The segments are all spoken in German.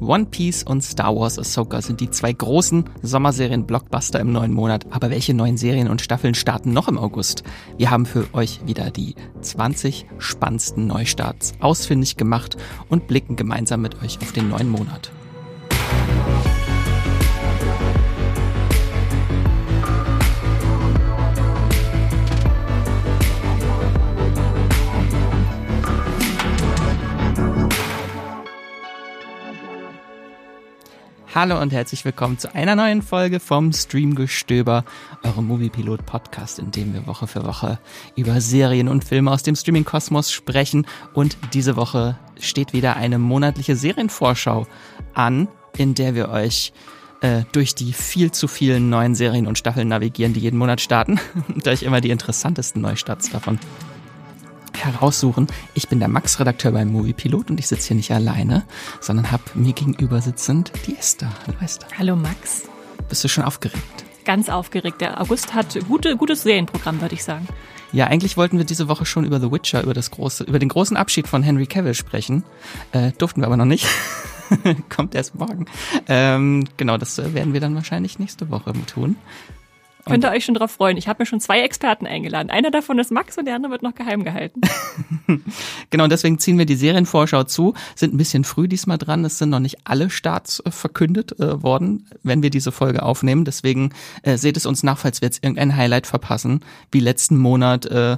One Piece und Star Wars Ahsoka sind die zwei großen Sommerserien-Blockbuster im neuen Monat. Aber welche neuen Serien und Staffeln starten noch im August? Wir haben für euch wieder die 20 spannendsten Neustarts ausfindig gemacht und blicken gemeinsam mit euch auf den neuen Monat. Hallo und herzlich willkommen zu einer neuen Folge vom Streamgestöber, eurem Moviepilot Podcast, in dem wir Woche für Woche über Serien und Filme aus dem Streaming-Kosmos sprechen. Und diese Woche steht wieder eine monatliche Serienvorschau an, in der wir euch äh, durch die viel zu vielen neuen Serien und Staffeln navigieren, die jeden Monat starten und euch immer die interessantesten Neustarts davon heraussuchen. Ich bin der Max-Redakteur beim Moviepilot und ich sitze hier nicht alleine, sondern habe mir gegenüber sitzend die Esther. Hallo Esther. Hallo Max. Bist du schon aufgeregt? Ganz aufgeregt. Der August hat gute, gutes Serienprogramm, würde ich sagen. Ja, eigentlich wollten wir diese Woche schon über The Witcher, über das große, über den großen Abschied von Henry Cavill sprechen. Äh, durften wir aber noch nicht. Kommt erst morgen. Ähm, genau, das werden wir dann wahrscheinlich nächste Woche tun. Könnt ihr euch schon drauf freuen. Ich habe mir schon zwei Experten eingeladen. Einer davon ist Max und der andere wird noch geheim gehalten. genau, deswegen ziehen wir die Serienvorschau zu. Sind ein bisschen früh diesmal dran. Es sind noch nicht alle Starts äh, verkündet äh, worden, wenn wir diese Folge aufnehmen. Deswegen äh, seht es uns nach, falls wir jetzt irgendein Highlight verpassen. Wie letzten Monat äh,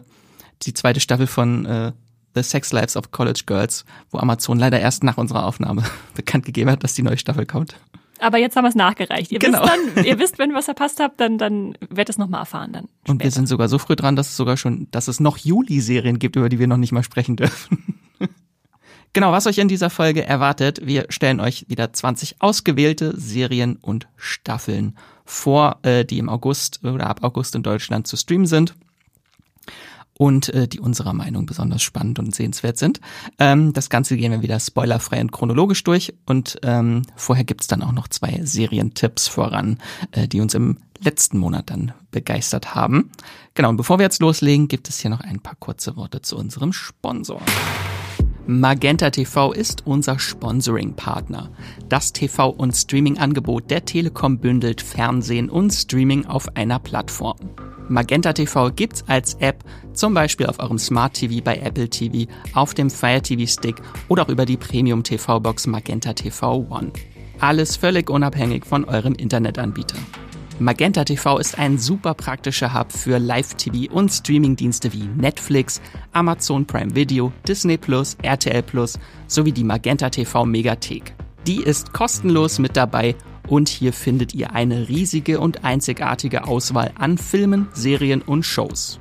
die zweite Staffel von äh, The Sex Lives of College Girls, wo Amazon leider erst nach unserer Aufnahme bekannt gegeben hat, dass die neue Staffel kommt. Aber jetzt haben wir es nachgereicht. Ihr genau. wisst dann, ihr wisst, wenn ihr was verpasst habt, dann, dann werdet es nochmal erfahren dann. Später. Und wir sind sogar so früh dran, dass es sogar schon, dass es noch Juli-Serien gibt, über die wir noch nicht mal sprechen dürfen. genau, was euch in dieser Folge erwartet, wir stellen euch wieder 20 ausgewählte Serien und Staffeln vor, äh, die im August oder ab August in Deutschland zu streamen sind und äh, die unserer Meinung besonders spannend und sehenswert sind. Ähm, das Ganze gehen wir wieder spoilerfrei und chronologisch durch und ähm, vorher gibt's dann auch noch zwei Serientipps voran, äh, die uns im letzten Monat dann begeistert haben. Genau, und bevor wir jetzt loslegen, gibt es hier noch ein paar kurze Worte zu unserem Sponsor. Magenta TV ist unser Sponsoring-Partner. Das TV- und Streaming-Angebot der Telekom bündelt Fernsehen und Streaming auf einer Plattform. Magenta TV gibt's als App, zum Beispiel auf eurem Smart TV bei Apple TV, auf dem Fire TV Stick oder auch über die Premium TV Box Magenta TV One. Alles völlig unabhängig von eurem Internetanbieter. Magenta TV ist ein super praktischer Hub für Live-TV und Streamingdienste wie Netflix, Amazon Prime Video, Disney Plus, RTL Plus sowie die Magenta TV Megathek. Die ist kostenlos mit dabei und hier findet ihr eine riesige und einzigartige Auswahl an Filmen, Serien und Shows.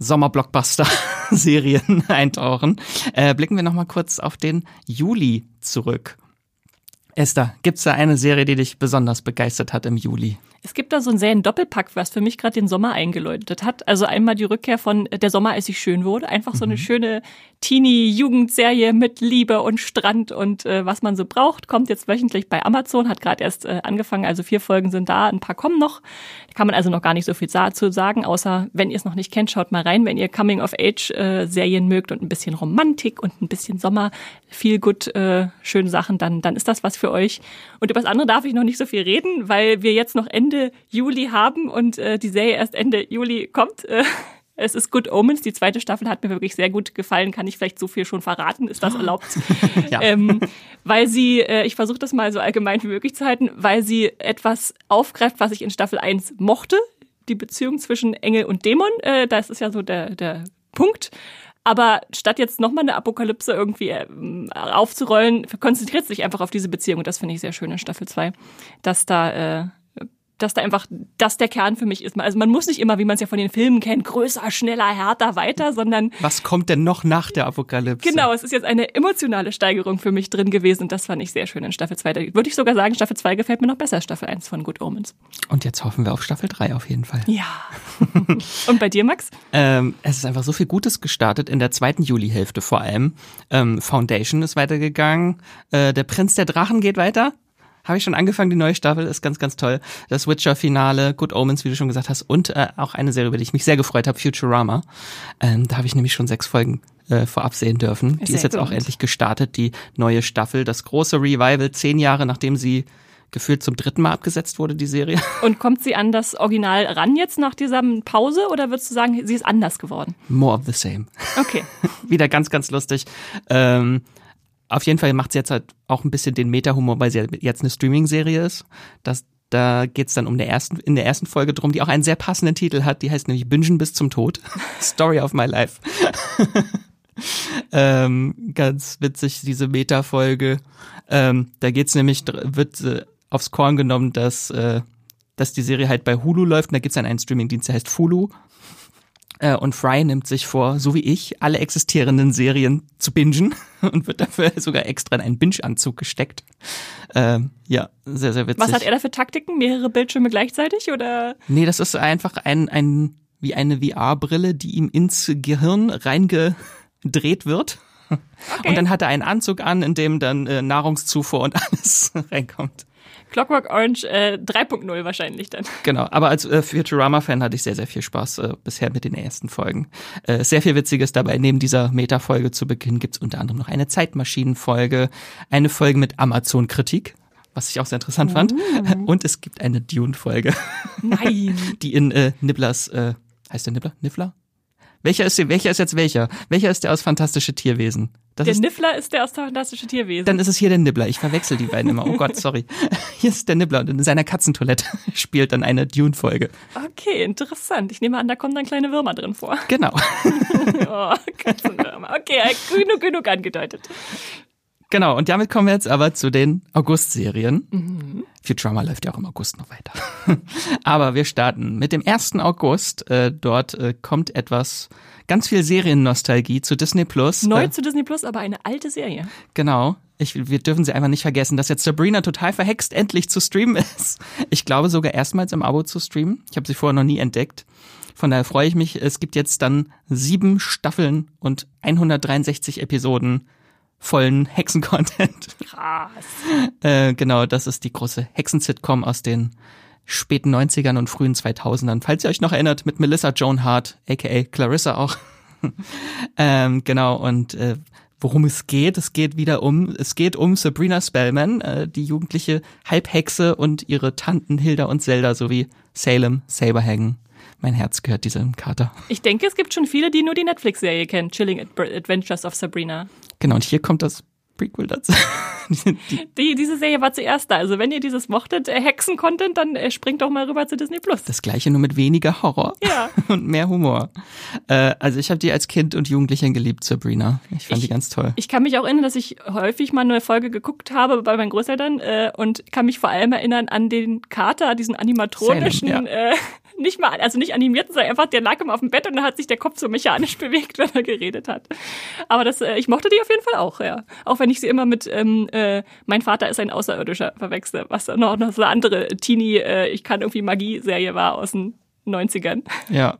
Sommerblockbuster-Serien eintauchen, äh, blicken wir nochmal kurz auf den Juli zurück. Esther, gibt's da eine Serie, die dich besonders begeistert hat im Juli? Es gibt da so einen Serien-Doppelpack, was für mich gerade den Sommer eingeläutet hat. Also einmal die Rückkehr von Der Sommer, als ich schön wurde. Einfach so eine mhm. schöne Teenie-Jugendserie mit Liebe und Strand und äh, was man so braucht. Kommt jetzt wöchentlich bei Amazon, hat gerade erst äh, angefangen. Also vier Folgen sind da, ein paar kommen noch. Da kann man also noch gar nicht so viel zu sagen, außer wenn ihr es noch nicht kennt, schaut mal rein. Wenn ihr Coming-of-Age-Serien äh, mögt und ein bisschen Romantik und ein bisschen Sommer, viel gut, äh, schöne Sachen, dann, dann ist das was für euch. Und über das andere darf ich noch nicht so viel reden, weil wir jetzt noch Ende Ende Juli haben und äh, die Serie erst Ende Juli kommt. Äh, es ist Good Omens. Die zweite Staffel hat mir wirklich sehr gut gefallen. Kann ich vielleicht so viel schon verraten? Ist das erlaubt? ja. ähm, weil sie, äh, ich versuche das mal so allgemein wie möglich zu halten, weil sie etwas aufgreift, was ich in Staffel 1 mochte. Die Beziehung zwischen Engel und Dämon. Äh, das ist ja so der, der Punkt. Aber statt jetzt nochmal eine Apokalypse irgendwie äh, aufzurollen, konzentriert sich einfach auf diese Beziehung. Und das finde ich sehr schön in Staffel 2, dass da äh, dass da einfach das der Kern für mich ist. Also man muss nicht immer, wie man es ja von den Filmen kennt, größer, schneller, härter, weiter, sondern was kommt denn noch nach der Apokalypse? Genau, es ist jetzt eine emotionale Steigerung für mich drin gewesen und das fand ich sehr schön in Staffel 2. Da würde ich sogar sagen, Staffel 2 gefällt mir noch besser als Staffel 1 von Good Omens. Und jetzt hoffen wir auf Staffel 3 auf jeden Fall. Ja. und bei dir, Max? Ähm, es ist einfach so viel Gutes gestartet in der zweiten Julihälfte vor allem. Ähm, Foundation ist weitergegangen. Äh, der Prinz der Drachen geht weiter. Habe ich schon angefangen, die neue Staffel, ist ganz, ganz toll. Das Witcher-Finale, Good Omens, wie du schon gesagt hast, und äh, auch eine Serie, über die ich mich sehr gefreut habe, Futurama. Ähm, da habe ich nämlich schon sechs Folgen äh, vorab sehen dürfen. Ist die ist jetzt gut. auch endlich gestartet, die neue Staffel. Das große Revival, zehn Jahre nachdem sie gefühlt zum dritten Mal abgesetzt wurde, die Serie. Und kommt sie an das Original ran jetzt nach dieser Pause oder würdest du sagen, sie ist anders geworden? More of the same. Okay. Wieder ganz, ganz lustig. Ähm, auf jeden Fall macht sie jetzt halt auch ein bisschen den Meta-Humor, weil sie jetzt eine Streaming-Serie ist. Das, da geht's dann um der ersten, in der ersten Folge drum, die auch einen sehr passenden Titel hat, die heißt nämlich Bingen bis zum Tod. Story of my life. ähm, ganz witzig, diese Meta-Folge. Ähm, da geht's nämlich, wird äh, aufs Korn genommen, dass, äh, dass die Serie halt bei Hulu läuft. Und da gibt's dann einen Streaming-Dienst, der heißt Fulu. Äh, und Fry nimmt sich vor, so wie ich, alle existierenden Serien zu bingen und wird dafür sogar extra in einen Binge-Anzug gesteckt. Ähm, ja, sehr, sehr witzig. Was hat er da für Taktiken? Mehrere Bildschirme gleichzeitig oder? Nee, das ist einfach ein, ein wie eine VR-Brille, die ihm ins Gehirn reingedreht wird. Okay. Und dann hat er einen Anzug an, in dem dann äh, Nahrungszufuhr und alles reinkommt. Clockwork Orange äh, 3.0 wahrscheinlich dann. Genau, aber als äh, Futurama-Fan hatte ich sehr, sehr viel Spaß äh, bisher mit den ersten Folgen. Äh, sehr viel Witziges dabei. Neben dieser Meta-Folge zu Beginn gibt's unter anderem noch eine Zeitmaschinen-Folge, eine Folge mit Amazon-Kritik, was ich auch sehr interessant fand. Uh. Und es gibt eine Dune-Folge. Nein. Die in äh, Nibblers, äh, heißt der Nibbler? Niffler? Welcher ist, welcher ist jetzt welcher? Welcher ist der aus Fantastische Tierwesen? Das der ist, Niffler ist der aus Fantastische Tierwesen. Dann ist es hier der Nibbler. Ich verwechsel die beiden immer. Oh Gott, sorry. Hier ist der Nibbler und in seiner Katzentoilette spielt dann eine Dune-Folge. Okay, interessant. Ich nehme an, da kommen dann kleine Würmer drin vor. Genau. oh, Katzenwürmer. Okay, genug, genug angedeutet. Genau, und damit kommen wir jetzt aber zu den August-Serien. Mhm. Futurama läuft ja auch im August noch weiter. aber wir starten mit dem 1. August. Äh, dort äh, kommt etwas, ganz viel Seriennostalgie zu Disney Plus. Neu äh, zu Disney Plus, aber eine alte Serie. Genau. Ich, wir dürfen sie einfach nicht vergessen, dass jetzt Sabrina total verhext endlich zu streamen ist. Ich glaube sogar erstmals im Abo zu streamen. Ich habe sie vorher noch nie entdeckt. Von daher freue ich mich. Es gibt jetzt dann sieben Staffeln und 163 Episoden vollen Hexen-Content. Krass. Äh, genau, das ist die große Hexen-Sitcom aus den späten 90ern und frühen 2000ern. Falls ihr euch noch erinnert, mit Melissa Joan Hart, aka Clarissa auch. ähm, genau, und äh, worum es geht, es geht wieder um, es geht um Sabrina Spellman, äh, die jugendliche Halbhexe und ihre Tanten Hilda und Zelda sowie Salem Saberhagen mein Herz gehört diesem Kater. Ich denke, es gibt schon viele, die nur die Netflix-Serie kennen, Chilling Adventures of Sabrina. Genau, und hier kommt das Prequel dazu. die, diese Serie war zuerst da. Also wenn ihr dieses mochtet, äh, Hexen-Content, dann äh, springt doch mal rüber zu Disney Plus. Das gleiche nur mit weniger Horror ja. und mehr Humor. Äh, also ich habe die als Kind und Jugendliche geliebt, Sabrina. Ich fand ich, die ganz toll. Ich kann mich auch erinnern, dass ich häufig mal eine Folge geguckt habe bei meinen Großeltern äh, und kann mich vor allem erinnern an den Kater, diesen animatronischen Salem, ja. äh, nicht mal, also nicht animiert, sondern einfach, der lag immer auf dem Bett und dann hat sich der Kopf so mechanisch bewegt, wenn er geredet hat. Aber das, äh, ich mochte die auf jeden Fall auch, ja. Auch wenn ich sie immer mit ähm, äh, Mein Vater ist ein Außerirdischer verwechsel, was noch, noch so eine andere Teenie, äh, ich kann irgendwie Magie-Serie war aus den 90ern. Ja.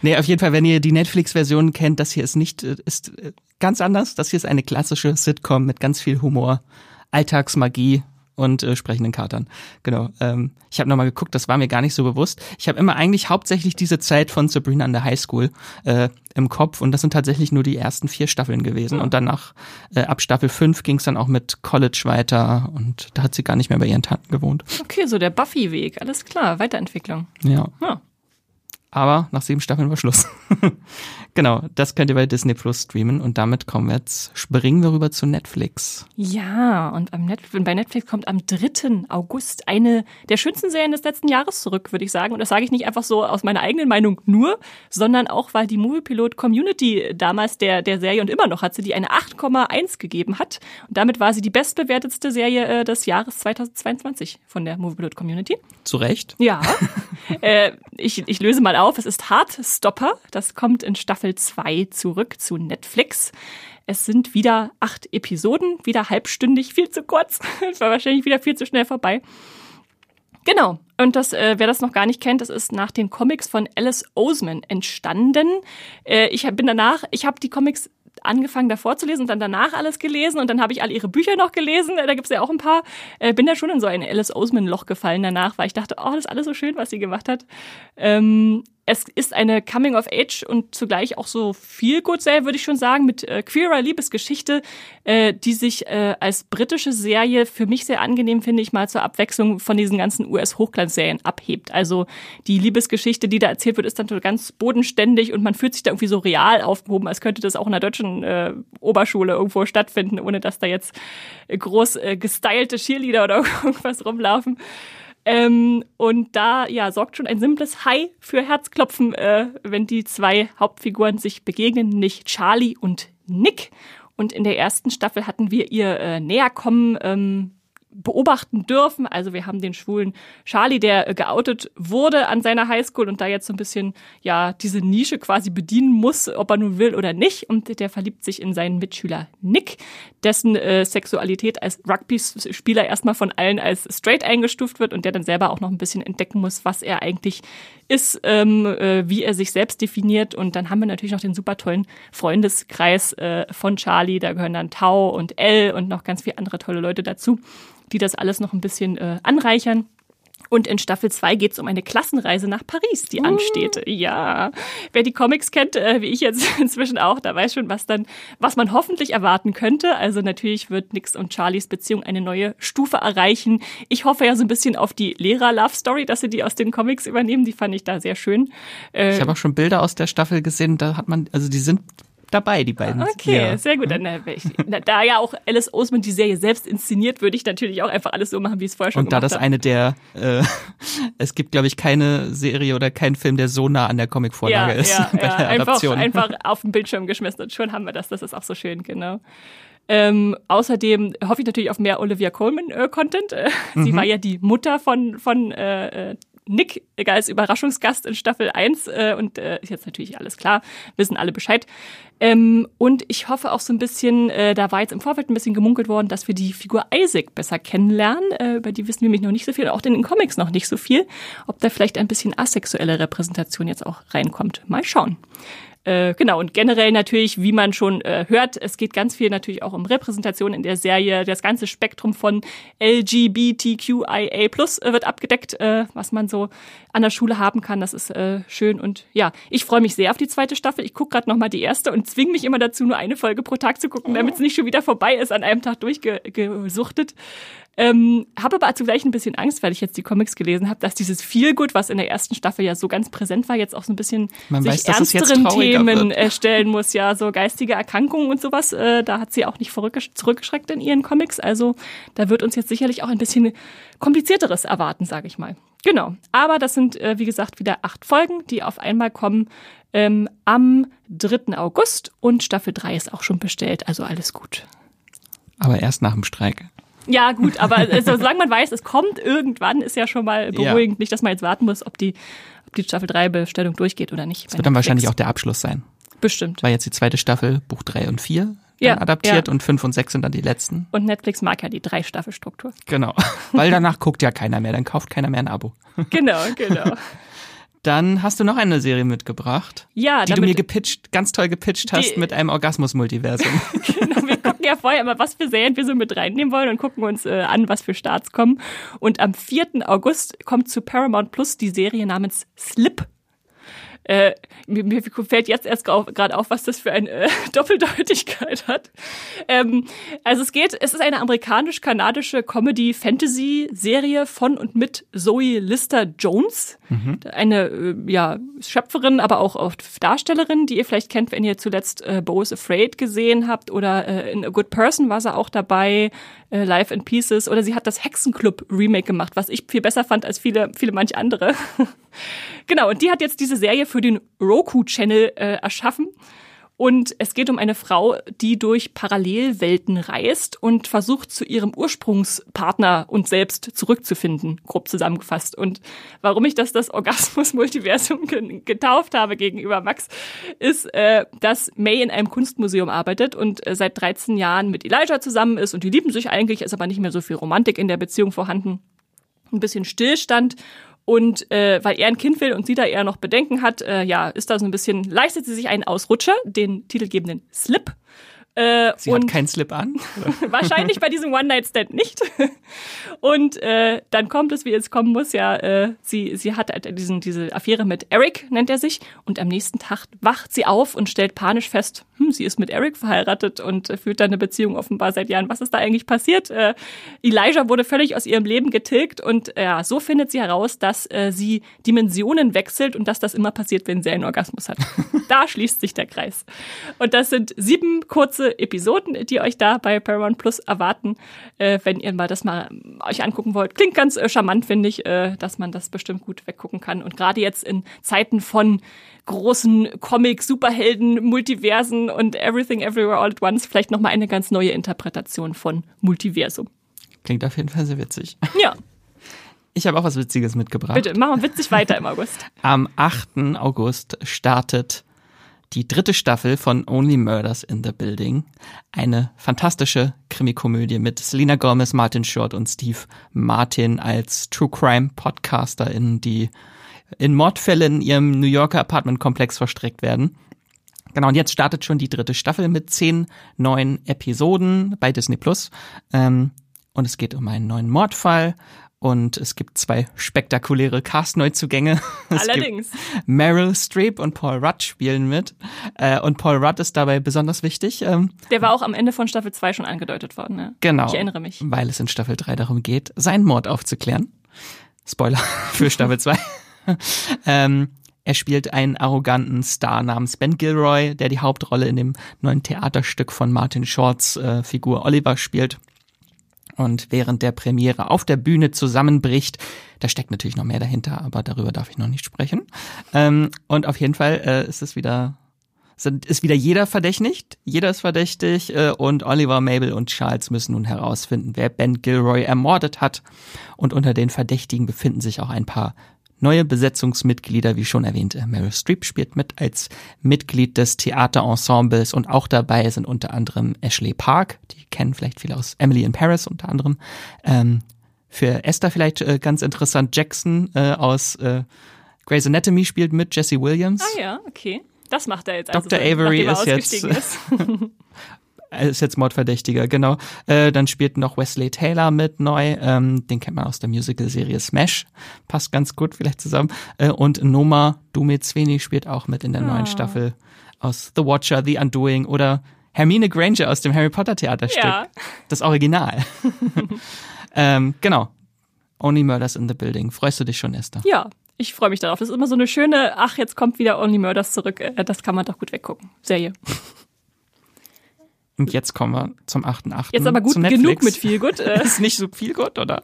Nee, auf jeden Fall, wenn ihr die Netflix-Version kennt, das hier ist nicht, äh, ist äh, ganz anders. Das hier ist eine klassische Sitcom mit ganz viel Humor, Alltagsmagie und äh, sprechenden Katern. Genau. Ähm, ich habe nochmal geguckt, das war mir gar nicht so bewusst. Ich habe immer eigentlich hauptsächlich diese Zeit von Sabrina an der Highschool äh, im Kopf und das sind tatsächlich nur die ersten vier Staffeln gewesen. Und danach, äh, ab Staffel 5 ging es dann auch mit College weiter und da hat sie gar nicht mehr bei ihren Tanten gewohnt. Okay, so der Buffy-Weg, alles klar, Weiterentwicklung. Ja. ja. Aber nach sieben Staffeln war Schluss. genau, das könnt ihr bei Disney Plus streamen und damit kommen wir jetzt, springen wir rüber zu Netflix. Ja, und am Net bei Netflix kommt am 3. August eine der schönsten Serien des letzten Jahres zurück, würde ich sagen. Und das sage ich nicht einfach so aus meiner eigenen Meinung nur, sondern auch, weil die Moviepilot Community damals der, der Serie und immer noch hat sie die eine 8,1 gegeben hat. Und damit war sie die bestbewertetste Serie äh, des Jahres 2022 von der Moviepilot Community. Zu Recht? Ja. äh, ich, ich löse mal auf. Es ist Heartstopper. Das kommt in Staffel 2 zurück zu Netflix. Es sind wieder acht Episoden, wieder halbstündig, viel zu kurz. Es war wahrscheinlich wieder viel zu schnell vorbei. Genau. Und das, äh, wer das noch gar nicht kennt, das ist nach den Comics von Alice Oseman entstanden. Äh, ich bin danach, ich habe die Comics angefangen davor zu lesen und dann danach alles gelesen und dann habe ich all ihre Bücher noch gelesen. Da gibt's ja auch ein paar. Äh, bin da schon in so ein Alice Oseman-Loch gefallen danach, weil ich dachte, oh, das ist alles so schön, was sie gemacht hat. Ähm, es ist eine Coming of Age und zugleich auch so viel gut Serie, würde ich schon sagen, mit äh, queerer Liebesgeschichte, äh, die sich äh, als britische Serie für mich sehr angenehm finde ich mal zur Abwechslung von diesen ganzen US-Hochglanzserien abhebt. Also die Liebesgeschichte, die da erzählt wird, ist dann so ganz bodenständig und man fühlt sich da irgendwie so real aufgehoben, als könnte das auch in der deutschen äh, Oberschule irgendwo stattfinden, ohne dass da jetzt groß äh, gestylte Cheerleader oder irgendwas rumlaufen. Ähm, und da ja sorgt schon ein simples Hi für Herzklopfen, äh, wenn die zwei Hauptfiguren sich begegnen, nicht Charlie und Nick. Und in der ersten Staffel hatten wir ihr äh, Näherkommen ähm, beobachten dürfen. Also wir haben den schwulen Charlie, der äh, geoutet wurde an seiner Highschool und da jetzt so ein bisschen ja diese Nische quasi bedienen muss, ob er nun will oder nicht. Und der verliebt sich in seinen Mitschüler Nick, dessen äh, Sexualität als Rugby-Spieler erstmal von allen als straight eingestuft wird und der dann selber auch noch ein bisschen entdecken muss, was er eigentlich ist, ähm, äh, wie er sich selbst definiert. Und dann haben wir natürlich noch den super tollen Freundeskreis äh, von Charlie. Da gehören dann Tau und Elle und noch ganz viele andere tolle Leute dazu die das alles noch ein bisschen äh, anreichern. Und in Staffel 2 geht es um eine Klassenreise nach Paris, die uh. ansteht. Ja, wer die Comics kennt, äh, wie ich jetzt inzwischen auch, da weiß schon, was dann, was man hoffentlich erwarten könnte. Also natürlich wird Nix und Charlies Beziehung eine neue Stufe erreichen. Ich hoffe ja so ein bisschen auf die Lehrer-Love-Story, dass sie die aus den Comics übernehmen. Die fand ich da sehr schön. Äh, ich habe auch schon Bilder aus der Staffel gesehen. Da hat man, also die sind dabei, die beiden. Okay, ja. sehr gut. Dann, äh, ich, da ja auch Alice Osman die Serie selbst inszeniert, würde ich natürlich auch einfach alles so machen, wie es vorher schon Und da das hab. eine der, äh, es gibt, glaube ich, keine Serie oder keinen Film, der so nah an der Comicvorlage ja, ist. Ja, bei ja. Der einfach, einfach auf den Bildschirm geschmissen und schon haben wir das. Das ist auch so schön, genau. Ähm, außerdem hoffe ich natürlich auf mehr Olivia Colman-Content. Äh, mhm. Sie war ja die Mutter von, von äh, äh Nick als Überraschungsgast in Staffel 1 äh, und äh, ist jetzt natürlich alles klar, wissen alle Bescheid. Ähm, und ich hoffe auch so ein bisschen, äh, da war jetzt im Vorfeld ein bisschen gemunkelt worden, dass wir die Figur Isaac besser kennenlernen. Äh, über die wissen wir nämlich noch nicht so viel, auch in den Comics noch nicht so viel. Ob da vielleicht ein bisschen asexuelle Repräsentation jetzt auch reinkommt. Mal schauen. Äh, genau, und generell natürlich, wie man schon äh, hört, es geht ganz viel natürlich auch um Repräsentation in der Serie. Das ganze Spektrum von LGBTQIA äh, wird abgedeckt, äh, was man so an der Schule haben kann. Das ist äh, schön. Und ja, ich freue mich sehr auf die zweite Staffel. Ich gucke gerade nochmal die erste und zwinge mich immer dazu, nur eine Folge pro Tag zu gucken, damit es nicht schon wieder vorbei ist, an einem Tag durchgesuchtet. Ähm, habe aber zugleich ein bisschen Angst, weil ich jetzt die Comics gelesen habe, dass dieses Feelgood, was in der ersten Staffel ja so ganz präsent war, jetzt auch so ein bisschen Man sich weiß, ernsteren Themen äh, stellen muss, ja, so geistige Erkrankungen und sowas. Äh, da hat sie auch nicht zurückgeschreckt in ihren Comics. Also da wird uns jetzt sicherlich auch ein bisschen komplizierteres erwarten, sage ich mal. Genau. Aber das sind, äh, wie gesagt, wieder acht Folgen, die auf einmal kommen ähm, am 3. August und Staffel 3 ist auch schon bestellt. Also alles gut. Aber erst nach dem Streik. Ja, gut, aber also, solange man weiß, es kommt irgendwann, ist ja schon mal beruhigend. Ja. Nicht, dass man jetzt warten muss, ob die, ob die Staffel 3 Bestellung durchgeht oder nicht. Das wird dann wahrscheinlich auch der Abschluss sein. Bestimmt. Weil jetzt die zweite Staffel, Buch 3 und 4 ja, adaptiert ja. und 5 und 6 sind dann die letzten. Und Netflix mag ja die Drei-Staffel-Struktur. Genau. Weil danach guckt ja keiner mehr, dann kauft keiner mehr ein Abo. Genau, genau. Dann hast du noch eine Serie mitgebracht, ja, die du mir gepitcht, ganz toll gepitcht hast mit einem Orgasmus-Multiversum. genau, wir ja vorher immer, was für Serien wir so mit reinnehmen wollen und gucken uns äh, an, was für Starts kommen. Und am 4. August kommt zu Paramount Plus die Serie namens Slip. Äh, mir, mir fällt jetzt erst gerade auf, was das für eine äh, Doppeldeutigkeit hat. Ähm, also es geht, es ist eine amerikanisch-kanadische Comedy-Fantasy-Serie von und mit Zoe Lister Jones, mhm. eine äh, ja, Schöpferin, aber auch, auch Darstellerin, die ihr vielleicht kennt, wenn ihr zuletzt äh, Bo is Afraid gesehen habt oder äh, in A Good Person war sie auch dabei, äh, Life in Pieces oder sie hat das Hexenclub Remake gemacht, was ich viel besser fand als viele, viele manche andere. genau, und die hat jetzt diese Serie für den Roku-Channel äh, erschaffen. Und es geht um eine Frau, die durch Parallelwelten reist und versucht, zu ihrem Ursprungspartner und selbst zurückzufinden, grob zusammengefasst. Und warum ich das das Orgasmus-Multiversum getauft habe gegenüber Max, ist, äh, dass May in einem Kunstmuseum arbeitet und äh, seit 13 Jahren mit Elijah zusammen ist und die lieben sich eigentlich, ist aber nicht mehr so viel Romantik in der Beziehung vorhanden. Ein bisschen Stillstand und äh, weil er ein Kind will und sie da eher noch Bedenken hat, äh, ja, ist da so ein bisschen, leistet sie sich einen Ausrutscher, den titelgebenden Slip. Äh, Sie hat keinen Slip an? wahrscheinlich bei diesem One-Night-Stand nicht. und äh, dann kommt es, wie es kommen muss, ja, äh, sie, sie hat halt diesen, diese Affäre mit Eric, nennt er sich, und am nächsten Tag wacht sie auf und stellt panisch fest, hm, sie ist mit Eric verheiratet und äh, führt da eine Beziehung offenbar seit Jahren. Was ist da eigentlich passiert? Äh, Elijah wurde völlig aus ihrem Leben getilgt und äh, ja, so findet sie heraus, dass äh, sie Dimensionen wechselt und dass das immer passiert, wenn sie einen Orgasmus hat. da schließt sich der Kreis. Und das sind sieben kurze kurze Episoden, die euch da bei Paramount Plus erwarten, äh, wenn ihr mal das mal euch angucken wollt. Klingt ganz äh, charmant, finde ich, äh, dass man das bestimmt gut weggucken kann. Und gerade jetzt in Zeiten von großen Comic, Superhelden, Multiversen und Everything Everywhere All at Once vielleicht nochmal eine ganz neue Interpretation von Multiversum. Klingt auf jeden Fall sehr witzig. Ja. Ich habe auch was Witziges mitgebracht. Bitte, machen wir witzig weiter im August. Am 8. August startet die dritte Staffel von Only Murders in the Building. Eine fantastische Krimikomödie mit Selena Gomez, Martin Short und Steve Martin als True Crime PodcasterInnen, die in Mordfällen in ihrem New Yorker Apartmentkomplex verstrickt werden. Genau, und jetzt startet schon die dritte Staffel mit zehn neuen Episoden bei Disney Plus. Ähm, und es geht um einen neuen Mordfall und es gibt zwei spektakuläre Cast-Neuzugänge. Allerdings. Meryl Streep und Paul Rudd spielen mit. Äh, und Paul Rudd ist dabei besonders wichtig. Ähm, Der war auch am Ende von Staffel 2 schon angedeutet worden. Ne? Genau. Ich erinnere mich. Weil es in Staffel 3 darum geht, seinen Mord aufzuklären. Spoiler für Staffel 2. ähm, er spielt einen arroganten Star namens Ben Gilroy, der die Hauptrolle in dem neuen Theaterstück von Martin Shorts äh, Figur Oliver spielt und während der Premiere auf der Bühne zusammenbricht. Da steckt natürlich noch mehr dahinter, aber darüber darf ich noch nicht sprechen. Ähm, und auf jeden Fall äh, ist es wieder sind, ist wieder jeder verdächtigt, jeder ist verdächtig äh, und Oliver, Mabel und Charles müssen nun herausfinden, wer Ben Gilroy ermordet hat. Und unter den Verdächtigen befinden sich auch ein paar neue Besetzungsmitglieder, wie schon erwähnt. Äh, Meryl Streep spielt mit als Mitglied des Theaterensembles und auch dabei sind unter anderem Ashley Park, die kennen vielleicht viele aus Emily in Paris unter anderem. Ähm, für Esther vielleicht äh, ganz interessant, Jackson äh, aus äh, Grey's Anatomy spielt mit, Jesse Williams. Ah ja, okay. Das macht er jetzt. Also, Dr. Avery ist jetzt ist. ist jetzt Mordverdächtiger, genau. Äh, dann spielt noch Wesley Taylor mit neu. Ähm, den kennt man aus der Musical-Serie Smash. Passt ganz gut vielleicht zusammen. Äh, und Noma Dumezweni spielt auch mit in der neuen ah. Staffel aus The Watcher, The Undoing oder Hermine Granger aus dem Harry Potter Theaterstück. Ja. Das Original. ähm, genau. Only Murders in the Building. Freust du dich schon, Esther? Ja, ich freue mich darauf. Das ist immer so eine schöne, ach, jetzt kommt wieder Only Murders zurück. Äh, das kann man doch gut weggucken. Serie. Und jetzt kommen wir zum 8.8. Jetzt aber gut genug mit viel gut. Äh. ist nicht so viel gut, oder?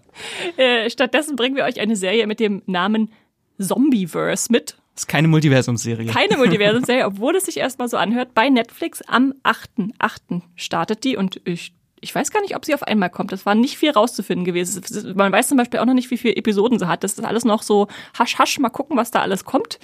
Äh, stattdessen bringen wir euch eine Serie mit dem Namen Zombieverse mit. Das ist keine Multiversumsserie. Keine Multiversumsserie, obwohl es sich erstmal so anhört. Bei Netflix am 8.8. startet die und ich ich weiß gar nicht, ob sie auf einmal kommt. Das war nicht viel rauszufinden gewesen. Man weiß zum Beispiel auch noch nicht, wie viele Episoden sie hat. Das ist alles noch so hasch, hasch, mal gucken, was da alles kommt.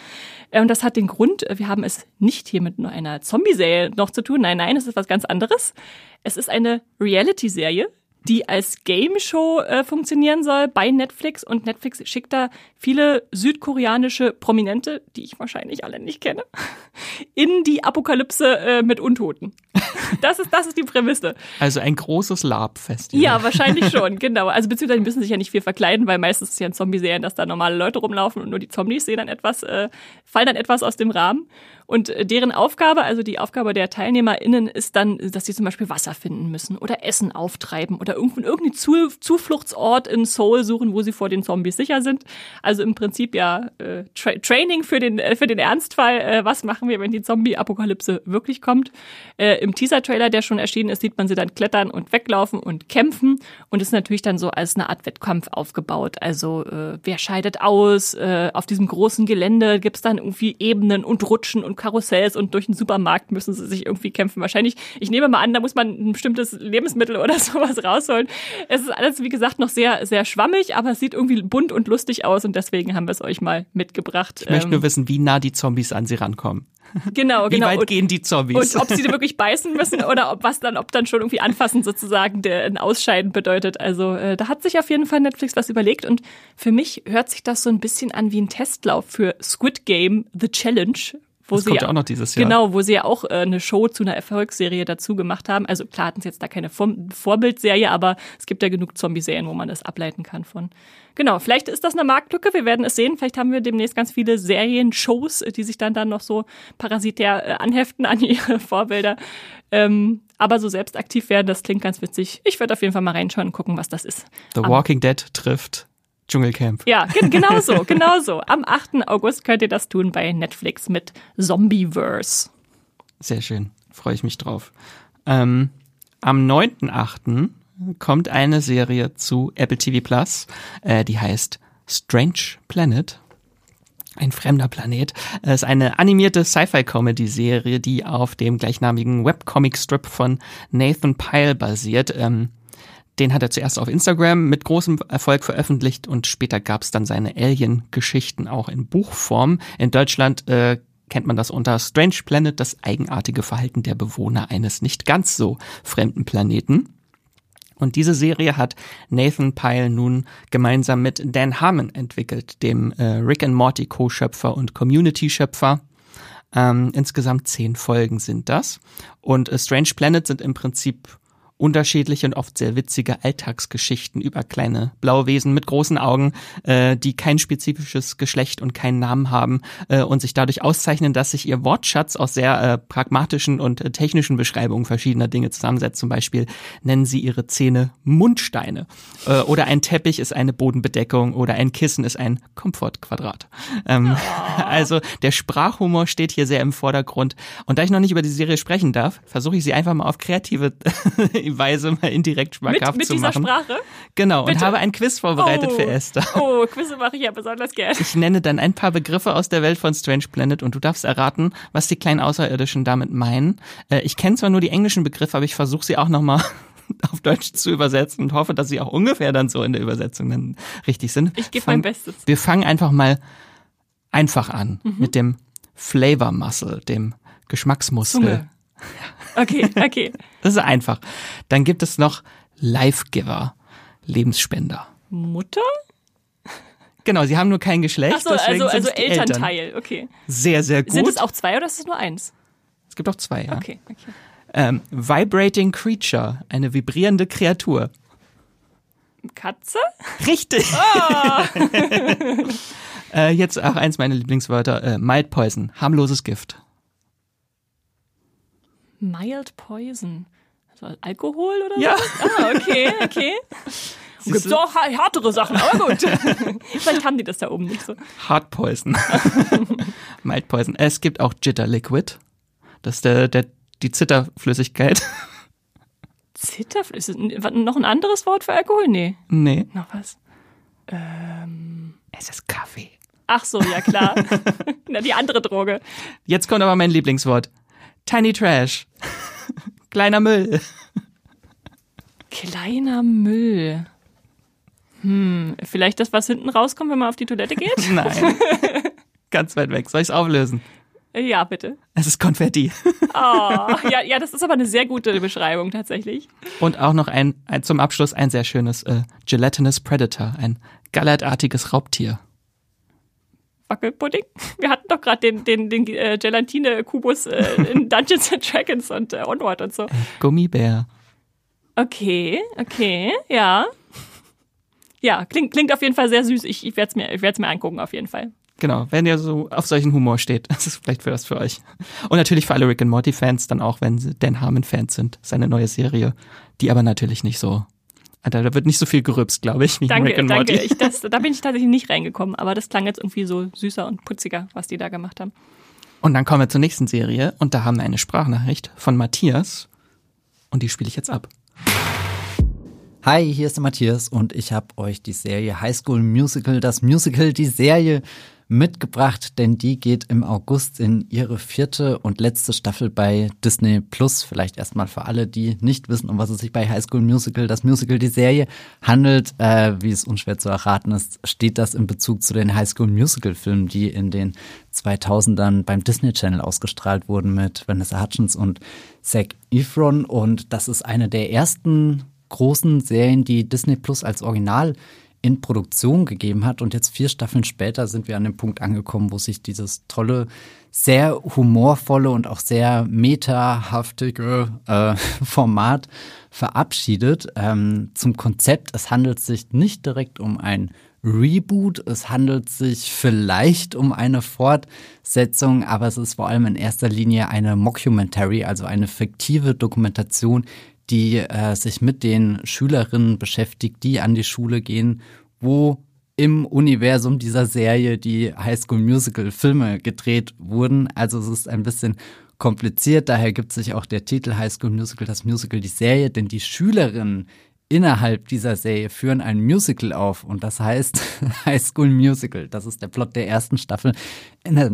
Und das hat den Grund, äh, wir haben es nicht hier mit nur einer Zombie-Serie noch zu tun. Nein, nein, es ist was ganz anderes. Es ist eine Reality-Serie, die als Game Show äh, funktionieren soll bei Netflix und Netflix schickt da viele südkoreanische Prominente, die ich wahrscheinlich alle nicht kenne, in die Apokalypse äh, mit Untoten. Das ist, das ist die Prämisse. Also ein großes Lab-Festival. Ja, wahrscheinlich schon, genau. Also beziehungsweise müssen sich ja nicht viel verkleiden, weil meistens ist es ja in Zombie-Serien, dass da normale Leute rumlaufen und nur die Zombies sehen dann etwas, äh, fallen dann etwas aus dem Rahmen. Und äh, deren Aufgabe, also die Aufgabe der TeilnehmerInnen, ist dann, dass sie zum Beispiel Wasser finden müssen oder Essen auftreiben oder irgendeinen Zu Zufluchtsort in Seoul suchen, wo sie vor den Zombies sicher sind. Also im Prinzip ja äh, Tra Training für den, äh, für den Ernstfall. Äh, was machen wir, wenn die Zombie-Apokalypse wirklich kommt? Äh, Im Teaser-Trailer, der schon erschienen ist, sieht man sie dann klettern und weglaufen und kämpfen und ist natürlich dann so als eine Art Wettkampf aufgebaut. Also äh, wer scheidet aus? Äh, auf diesem großen Gelände gibt's dann irgendwie Ebenen und Rutschen und Karussells und durch den Supermarkt müssen sie sich irgendwie kämpfen. Wahrscheinlich, ich nehme mal an, da muss man ein bestimmtes Lebensmittel oder sowas rausholen. Es ist alles, wie gesagt, noch sehr, sehr schwammig, aber es sieht irgendwie bunt und lustig aus und deswegen haben wir es euch mal mitgebracht. Ich möchte nur wissen, wie nah die Zombies an sie rankommen. Genau, Wie genau. weit und, gehen die Zombies? und ob sie da wirklich beißen müssen oder ob was dann, ob dann schon irgendwie anfassen sozusagen der ein Ausscheiden bedeutet. Also äh, da hat sich auf jeden Fall Netflix was überlegt und für mich hört sich das so ein bisschen an wie ein Testlauf für Squid Game The Challenge. Wo Das sie kommt ja auch noch dieses Jahr. Genau, wo sie ja auch äh, eine Show zu einer Erfolgsserie dazu gemacht haben. Also klar hatten sie jetzt da keine Vor Vorbildserie, aber es gibt ja genug Zombie-Serien, wo man das ableiten kann von. Genau, vielleicht ist das eine Marktlücke, wir werden es sehen. Vielleicht haben wir demnächst ganz viele Serien-Shows, die sich dann dann noch so parasitär äh, anheften an ihre Vorbilder. Ähm, aber so selbst aktiv werden, das klingt ganz witzig. Ich werde auf jeden Fall mal reinschauen und gucken, was das ist. The Walking Dead trifft Dschungelcamp. Ja, gen genau so, genau so. Am 8. August könnt ihr das tun bei Netflix mit Zombieverse. Sehr schön. Freue ich mich drauf. Ähm, am 9.8. kommt eine Serie zu Apple TV Plus, äh, die heißt Strange Planet. Ein fremder Planet. Es ist eine animierte Sci-Fi-Comedy-Serie, die auf dem gleichnamigen Webcomic-Strip von Nathan Pyle basiert. Ähm, den hat er zuerst auf Instagram mit großem Erfolg veröffentlicht und später gab es dann seine Alien-Geschichten auch in Buchform. In Deutschland äh, kennt man das unter Strange Planet, das eigenartige Verhalten der Bewohner eines nicht ganz so fremden Planeten. Und diese Serie hat Nathan Pyle nun gemeinsam mit Dan Harmon entwickelt, dem äh, Rick and Morty Co-Schöpfer und Community-Schöpfer. Ähm, insgesamt zehn Folgen sind das. Und äh, Strange Planet sind im Prinzip unterschiedliche und oft sehr witzige Alltagsgeschichten über kleine Blauwesen mit großen Augen, äh, die kein spezifisches Geschlecht und keinen Namen haben äh, und sich dadurch auszeichnen, dass sich ihr Wortschatz aus sehr äh, pragmatischen und äh, technischen Beschreibungen verschiedener Dinge zusammensetzt. Zum Beispiel nennen sie ihre Zähne Mundsteine äh, oder ein Teppich ist eine Bodenbedeckung oder ein Kissen ist ein Komfortquadrat. Ähm, Also der Sprachhumor steht hier sehr im Vordergrund. Und da ich noch nicht über die Serie sprechen darf, versuche ich sie einfach mal auf kreative Weise mal indirekt Mit, schmackhaft mit zu dieser machen. Sprache? Genau, und Bitte. habe ein Quiz vorbereitet oh. für Esther. Oh, Quizze mache ich ja besonders gern. Ich nenne dann ein paar Begriffe aus der Welt von Strange Planet und du darfst erraten, was die kleinen Außerirdischen damit meinen. Äh, Ich kenne zwar nur die englischen Begriffe, aber ich versuche sie auch nochmal auf Deutsch zu übersetzen und hoffe, dass sie auch ungefähr dann so in der Übersetzung dann richtig sind. Ich gebe mein Bestes. Wir fangen einfach mal einfach an Mhm. mit dem Flavor Muscle, dem Geschmacksmuskel. Zunge. Okay, okay. Das ist einfach. Dann gibt es noch Life Giver, Lebensspender. Mutter? Genau, sie haben nur kein Geschlecht, Ach so, deswegen also, also die Eltern. Elternteil, okay. Sehr, sehr gut. Sind es auch zwei oder ist es nur eins? es gibt auch zwei, ja. Okay, okay. Ähm, Vibrating Creature, eine vibrierende Kreatur. Katze? Richtig. Ah. äh, jetzt auch eins meiner Lieblingswörter, äh, Mild Poison, harmloses Gift. Mild Poison. Also Alkohol oder Ja. so? Ah, okay, okay. Gibt auch härtere Sachen, aber gut. Vielleicht haben die das da oben nicht so. Hard Poison. Mild Poison. Es gibt auch Jitter Liquid. Das ist der, der, die Zitterflüssigkeit. Zitter? Ist es n- noch ein anderes Wort für Alkohol? Nee. nee, Noch was? es ist Kaffee. Ach so, ja klar. Na, die andere Droge. Jetzt kommt aber mein Lieblingswort. Tiny Trash. Kleiner Müll. Kleiner Müll. Hm, vielleicht das, was hinten rauskommt, wenn man auf die Toilette geht? Nein. Ganz weit weg. Soll ich es auflösen? ja, bitte. Es ist Konfetti. Oh, ja, ja, das ist aber eine sehr gute Beschreibung tatsächlich. Und auch noch ein, ein zum Abschluss ein sehr schönes äh, Gelatinous Predator, ein gallertartiges Raubtier. Wackelpudding? Wir hatten doch gerade den, den, den äh, Gelatine-Kubus äh, in Dungeons and Dragons und äh, Onward und so. Gummibär. Okay, okay, ja. Ja, klingt, klingt auf jeden Fall sehr süß. Ich, ich werde es mir, ich werd's mir angucken, auf jeden Fall. Genau, wenn ihr so auf solchen Humor steht, das ist vielleicht für das für euch. Und natürlich für alle Rick and Morty Fans dann auch, wenn sie Dan Harmon Fans sind. Seine neue Serie, die aber natürlich nicht so da wird nicht so viel gerübst, glaube ich, wie danke, Rick and danke. Morty. Ich, das, da bin ich tatsächlich nicht reingekommen, aber das klang jetzt irgendwie so süßer und putziger, was die da gemacht haben. Und dann kommen wir zur nächsten Serie und da haben wir eine Sprachnachricht von Matthias und die spiele ich jetzt ab. Hi, hier ist der Matthias und ich habe euch die Serie High School Musical, das Musical, die Serie mitgebracht, denn die geht im August in ihre vierte und letzte Staffel bei Disney Plus. Vielleicht erstmal für alle, die nicht wissen, um was es sich bei High School Musical, das Musical, die Serie handelt. Äh, wie es unschwer zu erraten ist, steht das in Bezug zu den High School Musical Filmen, die in den 2000ern beim Disney Channel ausgestrahlt wurden mit Vanessa Hutchins und Zac Efron. Und das ist eine der ersten großen Serien, die Disney Plus als Original in Produktion gegeben hat. Und jetzt vier Staffeln später sind wir an dem Punkt angekommen, wo sich dieses tolle, sehr humorvolle und auch sehr metahaftige äh, Format verabschiedet. Ähm, zum Konzept, es handelt sich nicht direkt um ein Reboot, es handelt sich vielleicht um eine Fortsetzung, aber es ist vor allem in erster Linie eine Mockumentary, also eine fiktive Dokumentation, die äh, sich mit den Schülerinnen beschäftigt, die an die Schule gehen, wo im Universum dieser Serie die High School Musical Filme gedreht wurden. Also es ist ein bisschen kompliziert, daher gibt sich auch der Titel High School Musical, das Musical, die Serie, denn die Schülerinnen innerhalb dieser Serie führen ein Musical auf und das heißt High School Musical. Das ist der Plot der ersten Staffel. In der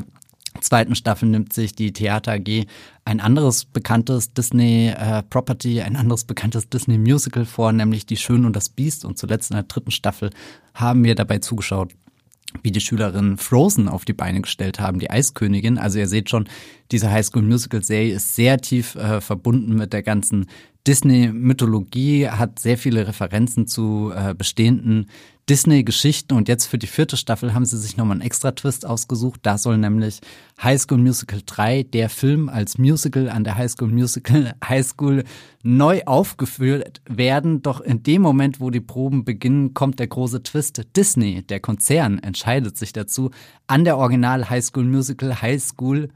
zweiten Staffel nimmt sich die Theater AG ein anderes bekanntes Disney-Property, äh, ein anderes bekanntes Disney-Musical vor, nämlich Die Schön und das Biest. Und zuletzt in der dritten Staffel haben wir dabei zugeschaut, wie die Schülerinnen Frozen auf die Beine gestellt haben, die Eiskönigin. Also ihr seht schon, diese High School Musical Serie ist sehr tief äh, verbunden mit der ganzen Disney-Mythologie, hat sehr viele Referenzen zu äh, bestehenden Disney-Geschichten und jetzt für die vierte Staffel haben sie sich nochmal einen extra Twist ausgesucht. Da soll nämlich High School Musical 3, der Film als Musical an der High School Musical High School neu aufgeführt werden. Doch in dem Moment, wo die Proben beginnen, kommt der große Twist. Disney, der Konzern, entscheidet sich dazu, an der Original High School Musical High School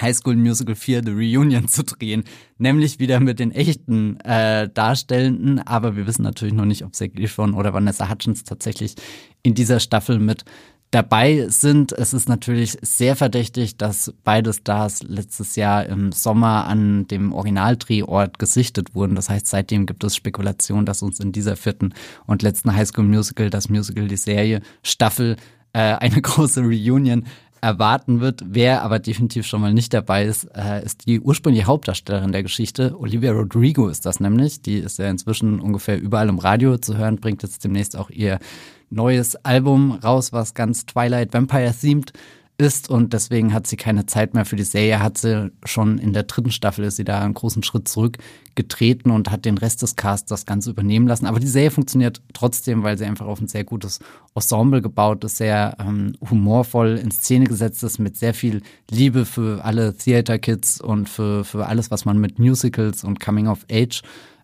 High School Musical 4 The Reunion zu drehen, nämlich wieder mit den echten äh, Darstellenden, aber wir wissen natürlich noch nicht, ob Zac Efron oder Vanessa Hutchins tatsächlich in dieser Staffel mit dabei sind. Es ist natürlich sehr verdächtig, dass beide Stars letztes Jahr im Sommer an dem Originaldrehort gesichtet wurden. Das heißt, seitdem gibt es Spekulation, dass uns in dieser vierten und letzten High School Musical, das Musical, die Serie, Staffel, äh, eine große Reunion erwarten wird. Wer aber definitiv schon mal nicht dabei ist, äh, ist die ursprüngliche Hauptdarstellerin der Geschichte. Olivia Rodrigo ist das nämlich. Die ist ja inzwischen ungefähr überall im Radio zu hören, bringt jetzt demnächst auch ihr neues Album raus, was ganz Twilight Vampire themed ist und deswegen hat sie keine Zeit mehr für die Serie, hat sie schon in der dritten Staffel ist sie da einen großen Schritt zurückgetreten und hat den Rest des Casts das Ganze übernehmen lassen. Aber die Serie funktioniert trotzdem, weil sie einfach auf ein sehr gutes Ensemble gebaut ist, sehr ähm, humorvoll in Szene gesetzt ist, mit sehr viel Liebe für alle Theater-Kids und für, für alles, was man mit Musicals und Coming of Age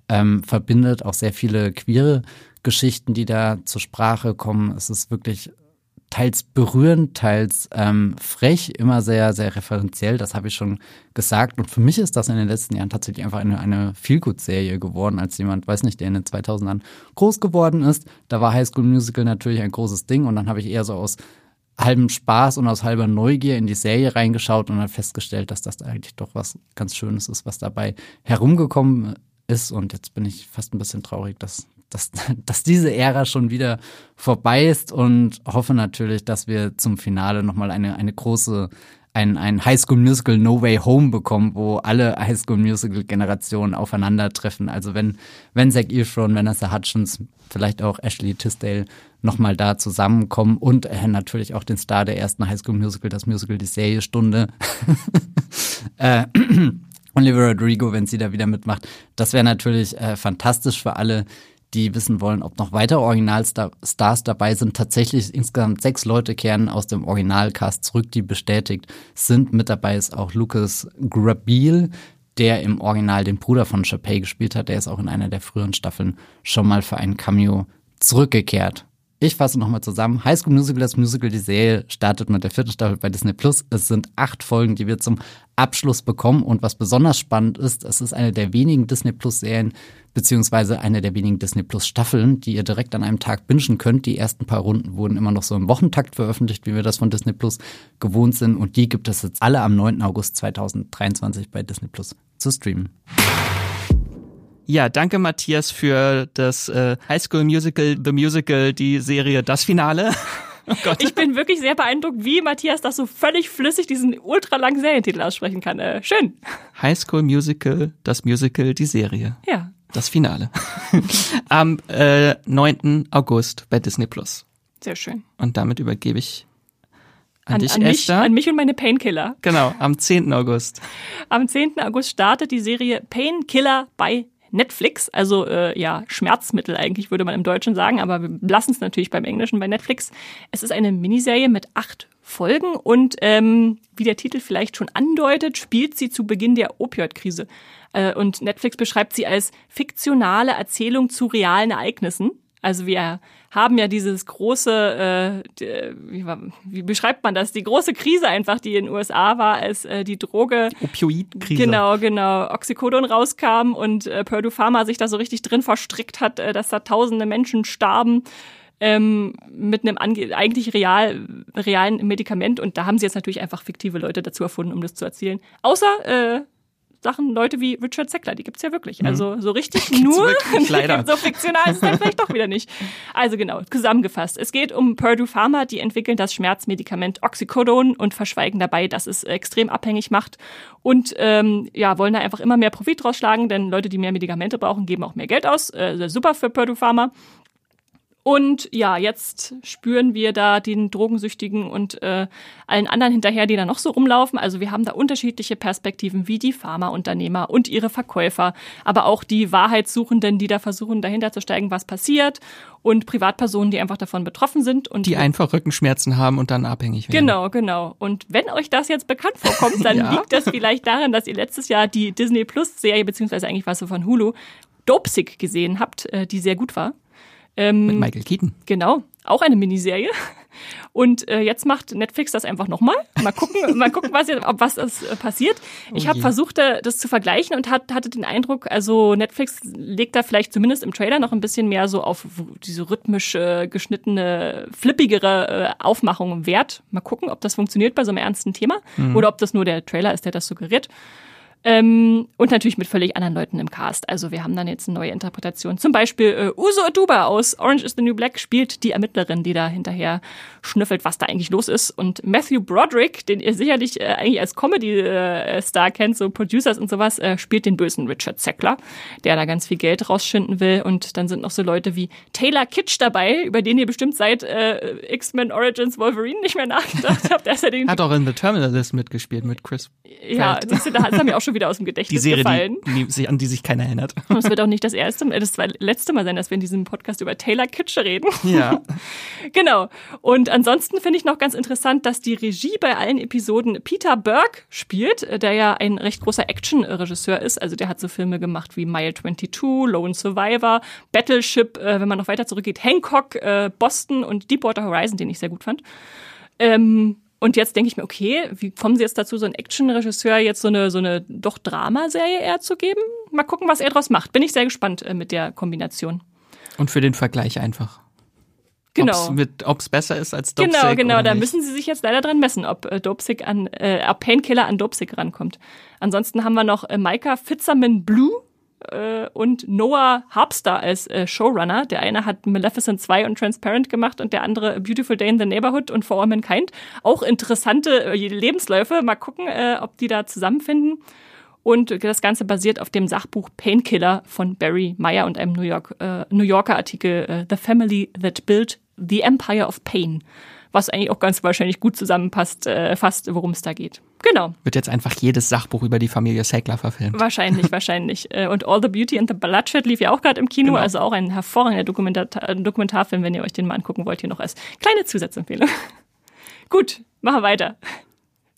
ähm, verbindet. Auch sehr viele queere Geschichten, die da zur Sprache kommen. Es ist wirklich teils berührend, teils ähm, frech, immer sehr, sehr referenziell, das habe ich schon gesagt. Und für mich ist das in den letzten Jahren tatsächlich einfach eine, eine Feelgood-Serie geworden, als jemand, weiß nicht, der in den 2000ern groß geworden ist. Da war High School Musical natürlich ein großes Ding und dann habe ich eher so aus halbem Spaß und aus halber Neugier in die Serie reingeschaut und dann festgestellt, dass das eigentlich doch was ganz Schönes ist, was dabei herumgekommen ist. Und jetzt bin ich fast ein bisschen traurig, dass dass, dass diese Ära schon wieder vorbei ist und hoffe natürlich, dass wir zum Finale nochmal eine, eine große, ein, ein High School Musical No Way Home bekommen, wo alle High School Musical Generationen aufeinandertreffen. Also wenn, wenn Zac Efron, Vanessa Hutchins, vielleicht auch Ashley Tisdale nochmal da zusammenkommen und äh, natürlich auch den Star der ersten High School Musical, das Musical, die Serie Stunde. äh, Olivia Rodrigo, wenn sie da wieder mitmacht. Das wäre natürlich äh, fantastisch für alle, die wissen wollen, ob noch weitere Originalstars dabei sind. Tatsächlich insgesamt sechs Leute kehren aus dem Originalcast zurück, die bestätigt sind. Mit dabei ist auch Lucas Grabeel, der im Original den Bruder von Chappelle gespielt hat. Der ist auch in einer der früheren Staffeln schon mal für ein Cameo zurückgekehrt. Ich fasse nochmal zusammen. High School Musical, das Musical, die Serie startet mit der vierten Staffel bei Disney Plus. Es sind acht Folgen, die wir zum Abschluss bekommen. Und was besonders spannend ist, es ist eine der wenigen Disney Plus Serien, beziehungsweise eine der wenigen Disney Plus Staffeln, die ihr direkt an einem Tag bingen könnt. Die ersten paar Runden wurden immer noch so im Wochentakt veröffentlicht, wie wir das von Disney Plus gewohnt sind. Und die gibt es jetzt alle am 9. August 2023 bei Disney Plus zu streamen. Ja, danke Matthias für das äh, High School Musical, The Musical, die Serie, das Finale. Oh Gott. Ich bin wirklich sehr beeindruckt, wie Matthias das so völlig flüssig diesen ultralangen Serientitel aussprechen kann. Äh, schön. High School Musical, das Musical, die Serie. Ja. Das Finale. Am äh, 9. August bei Disney Plus. Sehr schön. Und damit übergebe ich an, An, dich, an, mich, Esther. an mich und meine Painkiller. Genau, am 10. August. Am 10. August startet die Serie Painkiller bei Netflix, also äh, ja, Schmerzmittel eigentlich würde man im Deutschen sagen, aber wir lassen es natürlich beim Englischen bei Netflix. Es ist eine Miniserie mit acht Folgen und ähm, wie der Titel vielleicht schon andeutet, spielt sie zu Beginn der Opioidkrise. Äh, und Netflix beschreibt sie als fiktionale Erzählung zu realen Ereignissen. Also wir haben ja dieses große, äh, wie, wie, beschreibt man das? Die große Krise einfach, die in den USA war, als äh, die Droge Opioidkrise. Genau, genau, Oxycodon rauskam und äh, Purdue Pharma sich da so richtig drin verstrickt hat, äh, dass da tausende Menschen starben. Ähm, mit einem eigentlich real, realen Medikament und da haben sie jetzt natürlich einfach fiktive Leute dazu erfunden, um das zu erzählen. Außer äh, Sachen, Leute wie Richard Zeckler, die gibt's ja wirklich. Mhm. Also so richtig nur, wirklich, so fiktional ist es dann vielleicht doch wieder nicht. Also genau, zusammengefasst. Es geht um Purdue Pharma, die entwickeln das Schmerzmedikament Oxycodon und verschweigen dabei, dass es extrem abhängig macht und ähm, ja, wollen da einfach immer mehr Profit rausschlagen, denn Leute, die mehr Medikamente brauchen, geben auch mehr Geld aus. Äh, super für Purdue Pharma. Und ja, jetzt spüren wir da den Drogensüchtigen und äh, allen anderen hinterher, die da noch so rumlaufen. Also wir haben da unterschiedliche Perspektiven, wie die Pharmaunternehmer und ihre Verkäufer, aber auch die Wahrheitssuchenden, die da versuchen, dahinter zu steigen, was passiert und Privatpersonen, die einfach davon betroffen sind. und Die einfach Rückenschmerzen haben und dann abhängig werden. Genau, genau. Und wenn euch das jetzt bekannt vorkommt, dann Ja. liegt das vielleicht daran, dass ihr letztes Jahr die Disney Plus Serie, beziehungsweise eigentlich so von Hulu, Dopesick gesehen habt, äh, die sehr gut war. Ähm, Mit Michael Keaton. Genau, auch eine Miniserie. Und äh, jetzt macht Netflix das einfach nochmal. Mal gucken, mal gucken, was, jetzt, ob was das, äh, passiert. Ich Oh habe versucht, äh, das zu vergleichen und hat, hatte den Eindruck, also Netflix legt da vielleicht zumindest im Trailer noch ein bisschen mehr so auf diese rhythmisch äh, geschnittene, flippigere äh, Aufmachung Wert. Mal gucken, ob das funktioniert bei so einem ernsten Thema Mhm. oder ob das nur der Trailer ist, der das suggeriert. Ähm, und natürlich mit völlig anderen Leuten im Cast. Also wir haben dann jetzt eine neue Interpretation. Zum Beispiel äh, Uso Aduba aus Orange is the New Black spielt die Ermittlerin, die da hinterher schnüffelt, was da eigentlich los ist. Und Matthew Broderick, den ihr sicherlich äh, eigentlich als Comedy-Star kennt, so Producers und sowas, äh, spielt den bösen Richard Zeckler, der da ganz viel Geld rausschinden will. Und dann sind noch so Leute wie Taylor Kitsch dabei, über den ihr bestimmt seit äh, X-Men Origins Wolverine nicht mehr nachgedacht habt. Hat auch in The Terminalist mitgespielt mit Chris. ja, siehst du, da hat er mir auch schon wieder aus dem Die Gedächtnis Serie, gefallen. die, die, an die sich keiner erinnert. Und es wird auch nicht das erste, äh, das letzte Mal sein, dass wir in diesem Podcast über Taylor Kitsch reden. Ja. genau. Und ansonsten finde ich noch ganz interessant, dass die Regie bei allen Episoden Peter Burke spielt, äh, der ja ein recht großer Action-Regisseur ist. Also der hat so Filme gemacht wie Mile 22, Lone Survivor, Battleship, äh, wenn man noch weiter zurückgeht, Hancock, äh, Boston und Deepwater Horizon, den ich sehr gut fand. Ähm, und jetzt denke ich mir, okay, wie kommen Sie jetzt dazu, so einen Action-Regisseur jetzt so eine, so eine doch Dramaserie eher zu geben? Mal gucken, was er draus macht. Bin ich sehr gespannt äh, mit der Kombination. Und für den Vergleich einfach. Genau. Ob es besser ist als Dopesick Genau, genau. Da nicht. müssen Sie sich jetzt leider dran messen, ob äh, Dopesick an, äh, ob Painkiller an Dopesick rankommt. Ansonsten haben wir noch äh, Micah Fitzerman Blue äh, und Noah Harpster als äh, Showrunner. Der eine hat Maleficent 2 und Transparent gemacht und der andere A Beautiful Day in the Neighborhood und For All Mankind. Auch interessante äh, Lebensläufe. Mal gucken, äh, ob die da zusammenfinden. Und das Ganze basiert auf dem Sachbuch Painkiller von Barry Meyer und einem New, York, äh, New Yorker Artikel äh, The Family That Built the Empire of Pain. was eigentlich auch ganz wahrscheinlich gut zusammenpasst, äh, fast, worum es da geht. Genau. Wird jetzt einfach jedes Sachbuch über die Familie Sackler verfilmt. Wahrscheinlich, wahrscheinlich. Äh, und All the Beauty and the Bloodshed lief ja auch gerade im Kino, genau. also auch ein hervorragender Dokumentar Dokumentarfilm, wenn ihr euch den mal angucken wollt, hier noch als kleine Zusatzempfehlung. Gut, machen wir weiter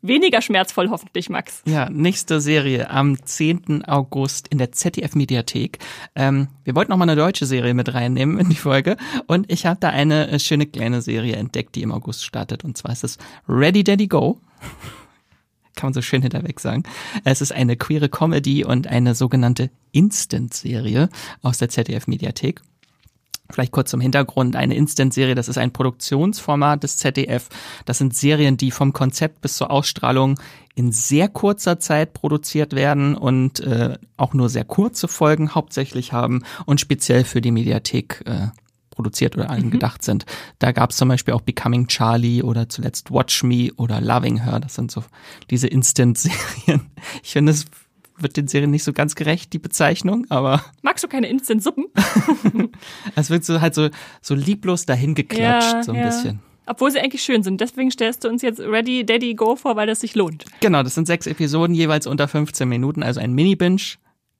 weniger schmerzvoll hoffentlich, Max. Ja, nächste Serie am 10. August in der ZDF-Mediathek. Ähm, wir wollten noch mal eine deutsche Serie mit reinnehmen in die Folge und ich habe da eine äh, schöne kleine Serie entdeckt, die im August startet und zwar ist es Ready Daddy Go. Kann man so schön hinterweg sagen. Es ist eine queere Comedy und eine sogenannte Instant-Serie aus der ZDF-Mediathek. Vielleicht kurz zum Hintergrund. Eine Instant-Serie, das ist ein Produktionsformat des ZDF. Das sind Serien, die vom Konzept bis zur Ausstrahlung in sehr kurzer Zeit produziert werden und äh, auch nur sehr kurze Folgen hauptsächlich haben und speziell für die Mediathek äh, produziert oder allen mhm. sind. Da gab es zum Beispiel auch Becoming Charlie oder zuletzt Watch Me oder Loving Her. Das sind so diese Instant-Serien. Ich finde es wird den Serien nicht so ganz gerecht, die Bezeichnung, aber. Magst du keine Instant-Suppen? es wird so halt so, so lieblos dahin geklatscht, ja, so ein ja. bisschen. Obwohl sie eigentlich schön sind. Deswegen stellst du uns jetzt Ready Daddy Go vor, weil das sich lohnt. Genau, das sind sechs Episoden, jeweils unter 15 Minuten, also ein Mini-Binge.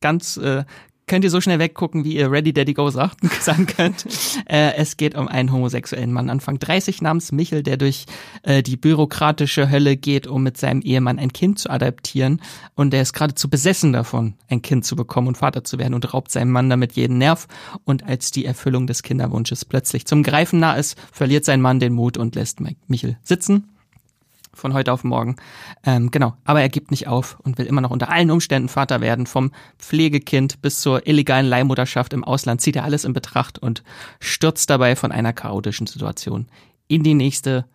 Ganz äh, könnt ihr so schnell weggucken, wie ihr Ready Daddy Go sagt, sagen könnt. Äh, es geht um einen homosexuellen Mann Anfang 30 namens Michel, der durch äh, die bürokratische Hölle geht, um mit seinem Ehemann ein Kind zu adaptieren. Und er ist geradezu besessen davon, ein Kind zu bekommen und Vater zu werden und raubt seinem Mann damit jeden Nerv. Und als die Erfüllung des Kinderwunsches plötzlich zum Greifen nah ist, verliert sein Mann den Mut und lässt Michel sitzen von heute auf morgen. Ähm, genau, aber er gibt nicht auf und will immer noch unter allen Umständen Vater werden. Vom Pflegekind bis zur illegalen Leihmutterschaft im Ausland zieht er alles in Betracht und stürzt dabei von einer chaotischen Situation in die nächste.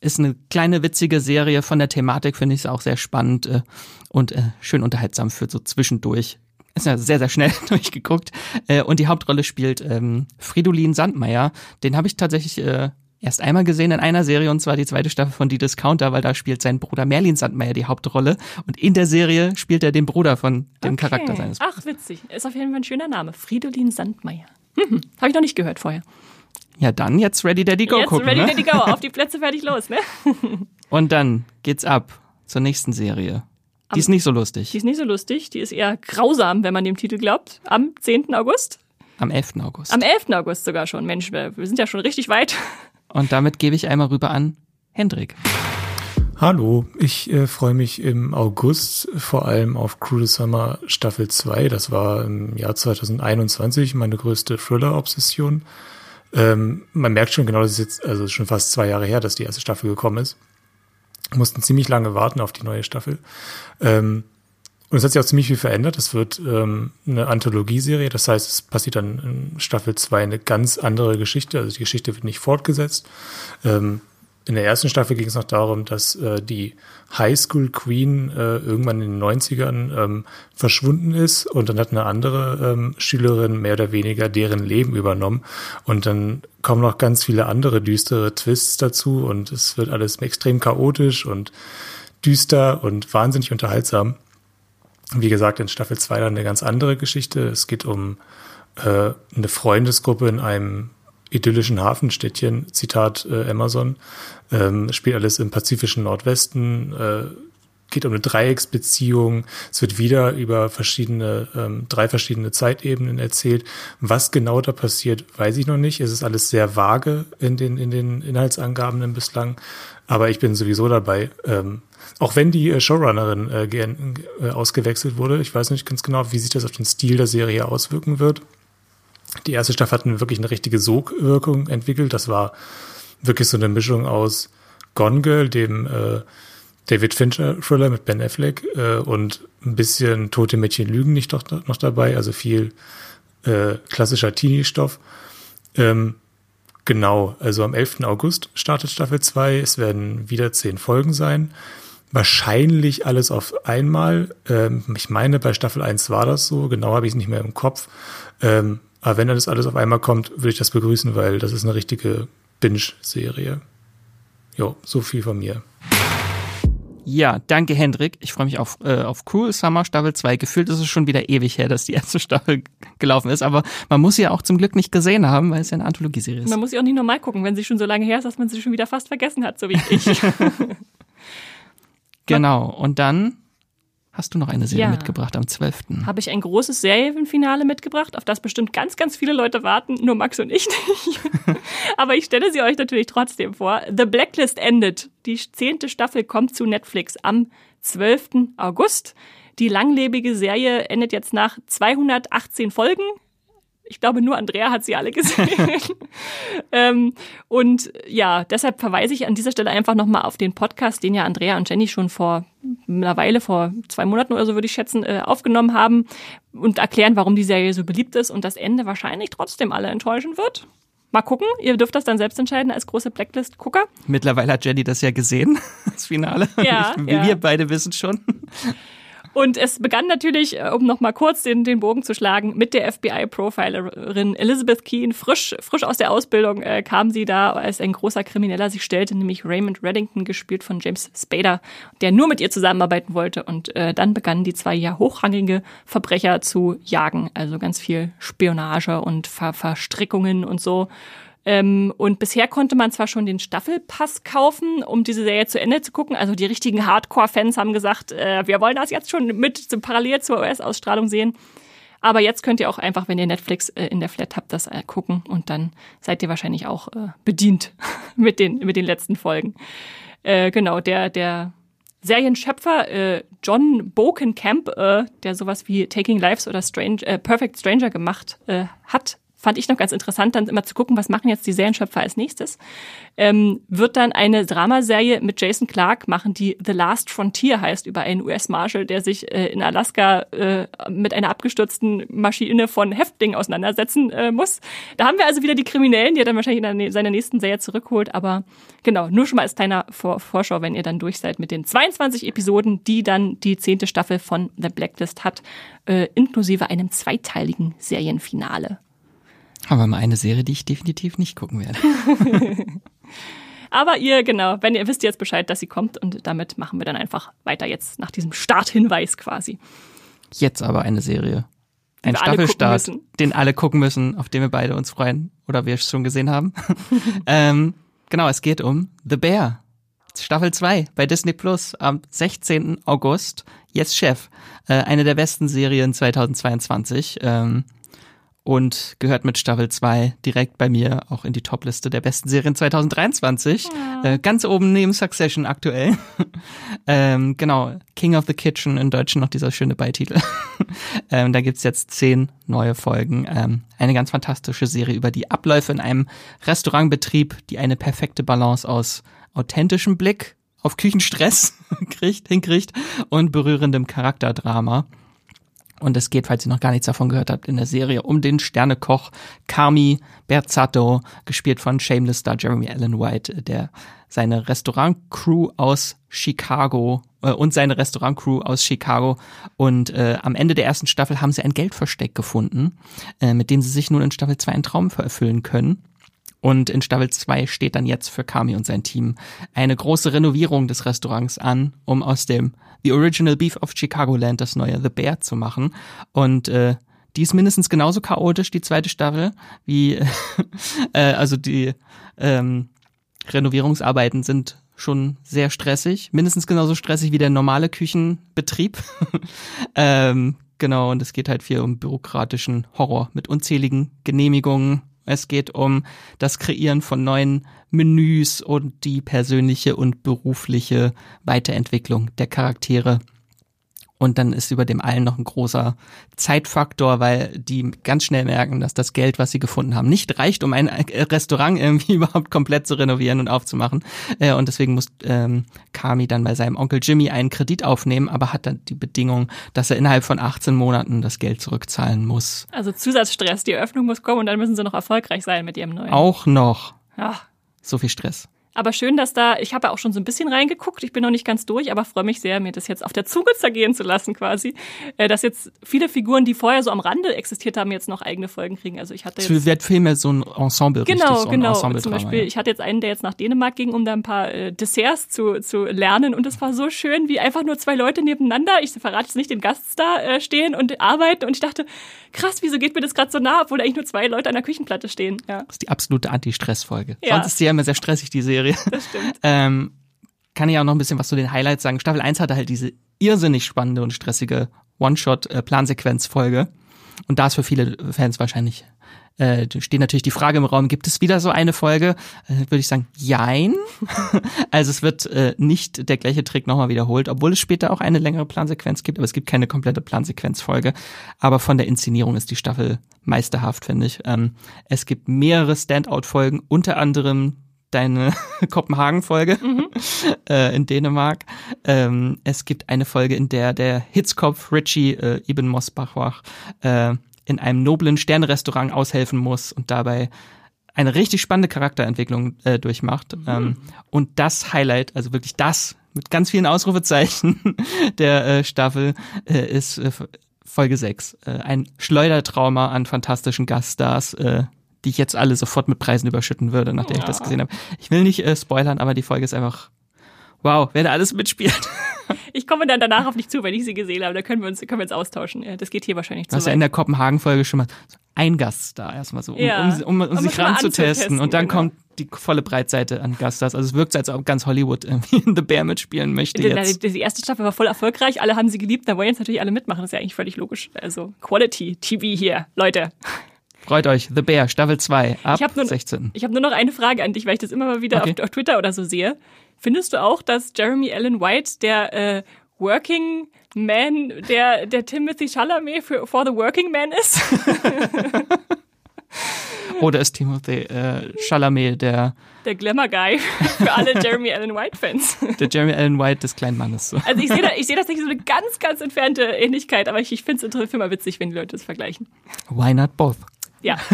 Ist eine kleine witzige Serie von der Thematik, finde ich es auch sehr spannend äh, und äh, schön unterhaltsam für so zwischendurch. Ist ja sehr, sehr schnell durchgeguckt. Äh, und die Hauptrolle spielt ähm, Fridolin Sandmeier. Den habe ich tatsächlich äh, erst einmal gesehen in einer Serie und zwar die zweite Staffel von Die Discounter, weil da spielt sein Bruder Merlin Sandmeier die Hauptrolle und in der Serie spielt er den Bruder von dem okay. Charakter seines Bruders. Ach, witzig. Ist auf jeden Fall ein schöner Name. Fridolin Sandmeier. Mhm. Habe ich noch nicht gehört vorher. Ja, dann jetzt Ready Daddy Go jetzt gucken. Ready ne? Daddy Go, auf die Plätze fertig los, ne? und dann geht's ab zur nächsten Serie. Die am, ist nicht so lustig. Die ist nicht so lustig, die ist eher grausam, wenn man dem Titel glaubt. Am 10. August. Am 11. August. Am 11. August sogar schon. Mensch, wir sind ja schon richtig weit. Und damit gebe ich einmal rüber an Hendrik. Hallo, ich äh, freue mich im August vor allem auf Cruel Summer Staffel 2. Das war im Jahr 2021 meine größte Thriller-Obsession. Ähm, man merkt schon genau, das ist jetzt also schon fast zwei Jahre her, dass die erste Staffel gekommen ist. Mussten ziemlich lange warten auf die neue Staffel. Ähm, und es hat sich auch ziemlich viel verändert. Es wird ähm, eine Anthologieserie, das heißt, es passiert dann in Staffel 2 eine ganz andere Geschichte. Also die Geschichte wird nicht fortgesetzt. Ähm, in der ersten Staffel ging es noch darum, dass äh, die Highschool Queen äh, irgendwann in den 90ern ähm, verschwunden ist und dann hat eine andere ähm, Schülerin mehr oder weniger deren Leben übernommen. Und dann kommen noch ganz viele andere düstere Twists dazu und es wird alles extrem chaotisch und düster und wahnsinnig unterhaltsam. Wie gesagt, in Staffel 2 dann eine ganz andere Geschichte. Es geht um äh, eine Freundesgruppe in einem idyllischen Hafenstädtchen, Zitat äh, Amazon. Ähm, spielt alles im pazifischen Nordwesten, äh, geht um eine Dreiecksbeziehung. Es wird wieder über verschiedene, ähm, drei verschiedene Zeitebenen erzählt. Was genau da passiert, weiß ich noch nicht. Es ist alles sehr vage in den, in den Inhaltsangaben bislang. Aber ich bin sowieso dabei. Ähm, auch wenn die äh, Showrunnerin äh, äh, ausgewechselt wurde, ich weiß nicht ganz genau, wie sich das auf den Stil der Serie auswirken wird. Die erste Staffel hat wirklich eine richtige Sogwirkung entwickelt. Das war wirklich so eine Mischung aus Gone Girl, dem äh, David Fincher Thriller mit Ben Affleck äh, und ein bisschen Tote Mädchen lügen nicht noch, noch dabei, also viel äh, klassischer Teenie-Stoff. Ähm, genau, also am 11. August startet Staffel 2. Es werden wieder zehn Folgen sein wahrscheinlich alles auf einmal. Ähm, ich meine, bei Staffel 1 war das so, genau habe ich es nicht mehr im Kopf. Ähm, aber wenn das alles auf einmal kommt, würde ich das begrüßen, weil das ist eine richtige Binge-Serie. Jo, so viel von mir. Ja, danke Hendrik. Ich freue mich auf, äh, auf Cruel Summer Staffel 2. Gefühlt ist es schon wieder ewig her, dass die erste Staffel gelaufen ist, aber man muss sie ja auch zum Glück nicht gesehen haben, weil es ja eine Anthologieserie ist. Man muss sie auch nicht normal gucken, wenn sie schon so lange her ist, dass man sie schon wieder fast vergessen hat, so wie ich. genau, und dann hast du noch eine Serie Ja. mitgebracht am 12. Habe ich ein großes Serienfinale mitgebracht, auf das bestimmt ganz, ganz viele Leute warten, nur Max und ich nicht. Aber ich stelle sie euch natürlich trotzdem vor. The Blacklist endet. Die zehnte Staffel kommt zu Netflix am 12. August. Die langlebige Serie endet jetzt nach 218 Folgen. Ich glaube, nur Andrea hat sie alle gesehen. ähm, und ja, deshalb verweise ich an dieser Stelle einfach nochmal auf den Podcast, den ja Andrea und Jenny schon vor einer Weile, vor zwei Monaten oder so würde ich schätzen, äh, aufgenommen haben und erklären, warum die Serie so beliebt ist und das Ende wahrscheinlich trotzdem alle enttäuschen wird. Mal gucken, ihr dürft das dann selbst entscheiden als große Blacklist-Gucker. Mittlerweile hat Jenny das ja gesehen, das Finale. Ja, ich, ja. Wir beide wissen schon. Und es begann natürlich, äh, um nochmal kurz den, den Bogen zu schlagen, mit der FBI-Profilerin Elizabeth Keane. Frisch, frisch aus der Ausbildung äh, kam sie da als ein großer Krimineller sich stellte, nämlich Raymond Reddington, gespielt von James Spader, der nur mit ihr zusammenarbeiten wollte. Und äh, dann begannen die zwei ja hochrangige Verbrecher zu jagen. Also ganz viel Spionage und Ver Verstrickungen und so. Ähm, und bisher konnte man zwar schon den Staffelpass kaufen, um diese Serie zu Ende zu gucken. Also die richtigen Hardcore-Fans haben gesagt, äh, wir wollen das jetzt schon mit zum parallel zur US-Ausstrahlung sehen. Aber jetzt könnt ihr auch einfach, wenn ihr Netflix äh, in der Flat habt, das äh, gucken und dann seid ihr wahrscheinlich auch äh, bedient mit den mit den letzten Folgen. Äh, genau, der der Serienschöpfer äh, John Bokenkamp, der sowas wie Taking Lives oder Strange, Perfect Stranger gemacht hat, fand ich noch ganz interessant, dann immer zu gucken, was machen jetzt die Serienschöpfer als nächstes. Ähm, wird dann eine Dramaserie mit Jason Clark machen, die The Last Frontier heißt, über einen US-Marshal, der sich äh, in Alaska äh, mit einer abgestürzten Maschine von Häftlingen auseinandersetzen äh, muss. Da haben wir also wieder die Kriminellen, die er dann wahrscheinlich in seiner nächsten Serie zurückholt. Aber genau, nur schon mal als kleiner Vor Vorschau, wenn ihr dann durch seid mit den 22 Episoden, die dann die zehnte Staffel von The Blacklist hat, äh, inklusive einem zweiteiligen Serienfinale. Aber mal eine Serie, die ich definitiv nicht gucken werde. Aber ihr, genau, wenn ihr wisst jetzt Bescheid, dass sie kommt und damit machen wir dann einfach weiter jetzt nach diesem Starthinweis quasi. Jetzt aber eine Serie. Ein Staffelstart, den alle gucken müssen, auf den wir beide uns freuen oder wir es schon gesehen haben. ähm, genau, es geht um The Bear. Staffel 2 bei Disney Plus am 16. August. Jetzt Chef. Äh, eine der besten Serien 2022. Ähm, und gehört mit Staffel 2 direkt bei mir auch in die Topliste der besten Serien 2023. Äh, ganz oben neben Succession aktuell. ähm, genau, King of the Kitchen in Deutschen noch dieser schöne Beititel. ähm, da gibt's jetzt zehn neue Folgen. Ähm, eine ganz fantastische Serie über die Abläufe in einem Restaurantbetrieb, die eine perfekte Balance aus authentischem Blick auf Küchenstress kriegt, hinkriegt und berührendem Charakterdrama. Und es geht, falls ihr noch gar nichts davon gehört habt, in der Serie um den Sternekoch Carmi Berzatto, gespielt von Shameless-Star Jeremy Allen White, der seine Restaurantcrew aus Chicago äh, und seine Restaurantcrew aus Chicago und äh, am Ende der ersten Staffel haben sie ein Geldversteck gefunden, äh, mit dem sie sich nun in Staffel 2 einen Traum erfüllen können. Und in Staffel 2 steht dann jetzt für Kami und sein Team eine große Renovierung des Restaurants an, um aus dem The Original Beef of Chicagoland das neue The Bear zu machen. Und äh, die ist mindestens genauso chaotisch, die zweite Staffel, wie äh, also die ähm, Renovierungsarbeiten sind schon sehr stressig, mindestens genauso stressig wie der normale Küchenbetrieb. ähm, genau, und es geht halt viel um bürokratischen Horror mit unzähligen Genehmigungen. Es geht um das Kreieren von neuen Menüs und die persönliche und berufliche Weiterentwicklung der Charaktere. Und dann ist über dem allen noch ein großer Zeitfaktor, weil die ganz schnell merken, dass das Geld, was sie gefunden haben, nicht reicht, um ein äh, Restaurant irgendwie überhaupt komplett zu renovieren und aufzumachen. Äh, Und deswegen muss ähm, Kami dann bei seinem Onkel Jimmy einen Kredit aufnehmen, aber hat dann die Bedingung, dass er innerhalb von 18 Monaten das Geld zurückzahlen muss. Also Zusatzstress, die Eröffnung muss kommen und dann müssen sie noch erfolgreich sein mit ihrem neuen. Auch noch Ja, so viel Stress. Aber schön, dass da, ich habe ja auch schon so ein bisschen reingeguckt, ich bin noch nicht ganz durch, aber freue mich sehr, mir das jetzt auf der Zunge zergehen zu lassen quasi, äh, dass jetzt viele Figuren, die vorher so am Rande existiert haben, jetzt noch eigene Folgen kriegen. Also ich hatte jetzt, Es wird viel mehr so ein Ensemble Genau, so genau. Ensemble Zum Beispiel, ja. ich hatte jetzt einen, der jetzt nach Dänemark ging, um da ein paar äh, Desserts zu, zu lernen. Und es war so schön, wie einfach nur zwei Leute nebeneinander, ich verrate jetzt nicht den Gaststar, äh, stehen und arbeiten. Und ich dachte, krass, wieso geht mir das gerade so nah, obwohl eigentlich nur zwei Leute an der Küchenplatte stehen. Ja, Das ist die absolute Anti-Stress-Folge. Ja. Sonst ist sie ja immer sehr stressig, die Serie. das stimmt. Ähm, kann ich auch noch ein bisschen was zu den Highlights sagen. Staffel 1 hatte halt diese irrsinnig spannende und stressige One-Shot-Plansequenz-Folge. Und da ist für viele Fans wahrscheinlich, äh, steht natürlich die Frage im Raum, gibt es wieder so eine Folge? Äh, Würde ich sagen, jein. also es wird äh, nicht der gleiche Trick nochmal wiederholt, obwohl es später auch eine längere Plansequenz gibt, aber es gibt keine komplette Plansequenz-Folge. Aber von der Inszenierung ist die Staffel meisterhaft, finde ich. Ähm, es gibt mehrere Standout-Folgen, unter anderem deine Kopenhagen-Folge äh, in Dänemark. Ähm, es gibt eine Folge, in der der Hitzkopf Richie äh, Ibn Mosbach äh, in einem noblen Sternrestaurant aushelfen muss und dabei eine richtig spannende Charakterentwicklung äh, durchmacht. Ähm, und das Highlight, also wirklich das mit ganz vielen Ausrufezeichen der äh, Staffel, äh, ist äh, Folge 6. Äh, ein Schleudertrauma an fantastischen Gaststars, äh, die ich jetzt alle sofort mit Preisen überschütten würde, nachdem ich das gesehen habe. Ich will nicht äh, spoilern, aber die Folge ist einfach wow, wer da alles mitspielt. Ich komme dann danach auf dich zu, wenn ich sie gesehen habe. Da können wir uns, können wir uns austauschen. Ja, Das geht hier wahrscheinlich Du zu hast ja in der Kopenhagen-Folge schon mal so ein Gaststar erstmal so, um, Ja. um, um, um, sich ranzutesten. anzutesten, Und dann genau. kommt die volle Breitseite an Gaststars. Also es wirkt so, als ob ganz Hollywood irgendwie in The Bear mitspielen möchte Die, jetzt. die, die erste Staffel war voll erfolgreich, alle haben sie geliebt, da wollen jetzt natürlich alle mitmachen, das ist ja eigentlich völlig logisch. Also Quality TV hier, Leute. Freut euch, The Bear, Staffel 2, ab Ich nur- 16. Ich habe nur noch eine Frage an dich, weil ich das immer mal wieder Okay. auf, auf Twitter oder so sehe. Findest du auch, dass Jeremy Allen White der äh, Working Man, der, der Timothy Chalamet für For the Working Man ist? Oder ist Timothy äh, Chalamet der, Der Glamour Guy für alle Jeremy Allen White Fans. der Jeremy Allen White des kleinen Mannes? So. Also ich sehe da, ich sehe das nicht so eine ganz, ganz entfernte Ähnlichkeit, aber ich, ich finde es immer witzig, wenn die Leute das vergleichen. Why not both? Ja.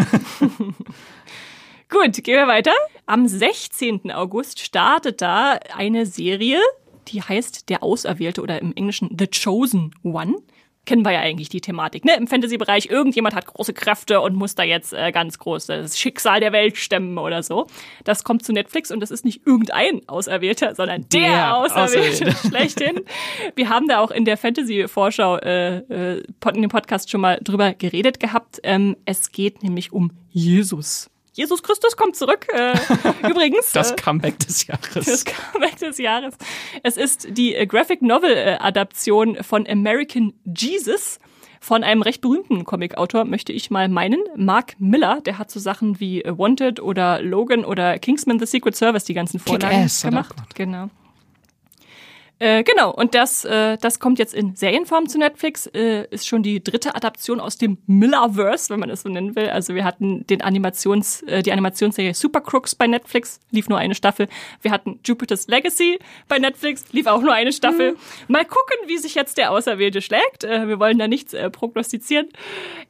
Gut, gehen wir weiter. Am 16. August startet da eine Serie, die heißt Der Auserwählte oder im Englischen The Chosen One. Kennen wir ja eigentlich die Thematik, ne? Im Fantasy-Bereich, irgendjemand hat große Kräfte und muss da jetzt äh, ganz groß das Schicksal der Welt stemmen oder so. Das kommt zu Netflix und das ist nicht irgendein Auserwählter, sondern der, Der Auserwählte schlechthin. Wir haben da auch in der Fantasy-Vorschau äh, äh, in dem Podcast schon mal drüber geredet gehabt. Ähm, es geht nämlich um Jesus. Jesus Christus kommt zurück. Äh, übrigens. Das äh, Comeback des Jahres. das Comeback des Jahres. Es ist die äh, Graphic Novel äh, Adaption von American Jesus von einem recht berühmten Comicautor, möchte ich mal meinen, Mark Miller. Der hat so Sachen wie Wanted oder Logan oder Kingsman The Secret Service die ganzen Vorlagen gemacht. Genau. Äh, genau, und das, äh, das kommt jetzt in Serienform zu Netflix, äh, ist schon die dritte Adaption aus dem Millerverse, wenn man es so nennen will. Also wir hatten den Animations, äh, die Animationsserie Super Crooks bei Netflix, lief nur eine Staffel. Wir hatten Jupiter's Legacy bei Netflix, lief auch nur eine Staffel. Mal gucken, wie sich jetzt der Auserwählte schlägt. Äh, wir wollen da nichts äh, prognostizieren.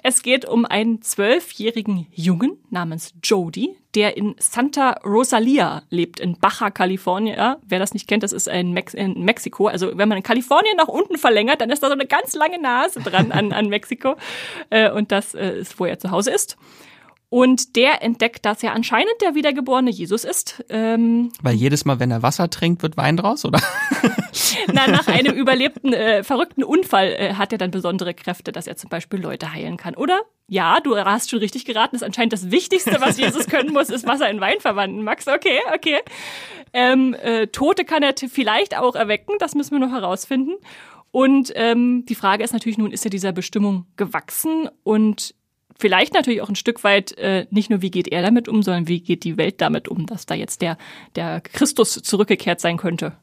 Es geht um einen zwölfjährigen Jungen namens Jody, der in Santa Rosalia lebt, in Baja California. Wer das nicht kennt, das ist in, Mex in Mexiko. Also wenn man in Kalifornien nach unten verlängert, dann ist da so eine ganz lange Nase dran an, an Mexiko. Äh, und das äh, ist, wo er zu Hause ist. Und der entdeckt, dass er anscheinend der wiedergeborene Jesus ist. Ähm, Weil jedes Mal, wenn er Wasser trinkt, wird Wein draus, oder? na, nach einem überlebten, äh, verrückten Unfall äh, hat er dann besondere Kräfte, dass er zum Beispiel Leute heilen kann. Oder? Ja, du hast schon richtig geraten. Ist anscheinend das Wichtigste, was Jesus können muss, ist Wasser in Wein verwandeln. Max, okay, okay. Ähm, äh, Tote kann er vielleicht auch erwecken. Das müssen wir noch herausfinden. Und ähm, die Frage ist natürlich nun, ist er dieser Bestimmung gewachsen und vielleicht natürlich auch ein Stück weit äh, nicht nur, wie geht er damit um, sondern wie geht die Welt damit um, dass da jetzt der, der Christus zurückgekehrt sein könnte.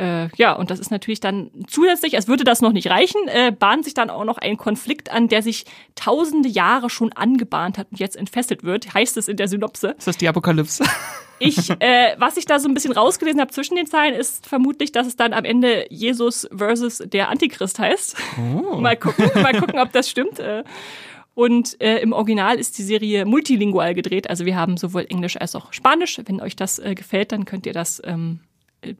Äh, ja, und das ist natürlich dann zusätzlich, als würde das noch nicht reichen, äh, bahnt sich dann auch noch ein Konflikt an, der sich tausende Jahre schon angebahnt hat und jetzt entfesselt wird, heißt es in der Synopse. Ist das die Apokalypse? Ich, äh, was ich da so ein bisschen rausgelesen habe zwischen den Zeilen, ist vermutlich, dass es dann am Ende Jesus versus der Antichrist heißt. Mal gucken, mal gucken, ob das stimmt. Äh, Und äh, im Original ist die Serie multilingual gedreht. Also wir haben sowohl Englisch als auch Spanisch. Wenn euch das äh, gefällt, dann könnt ihr das ähm,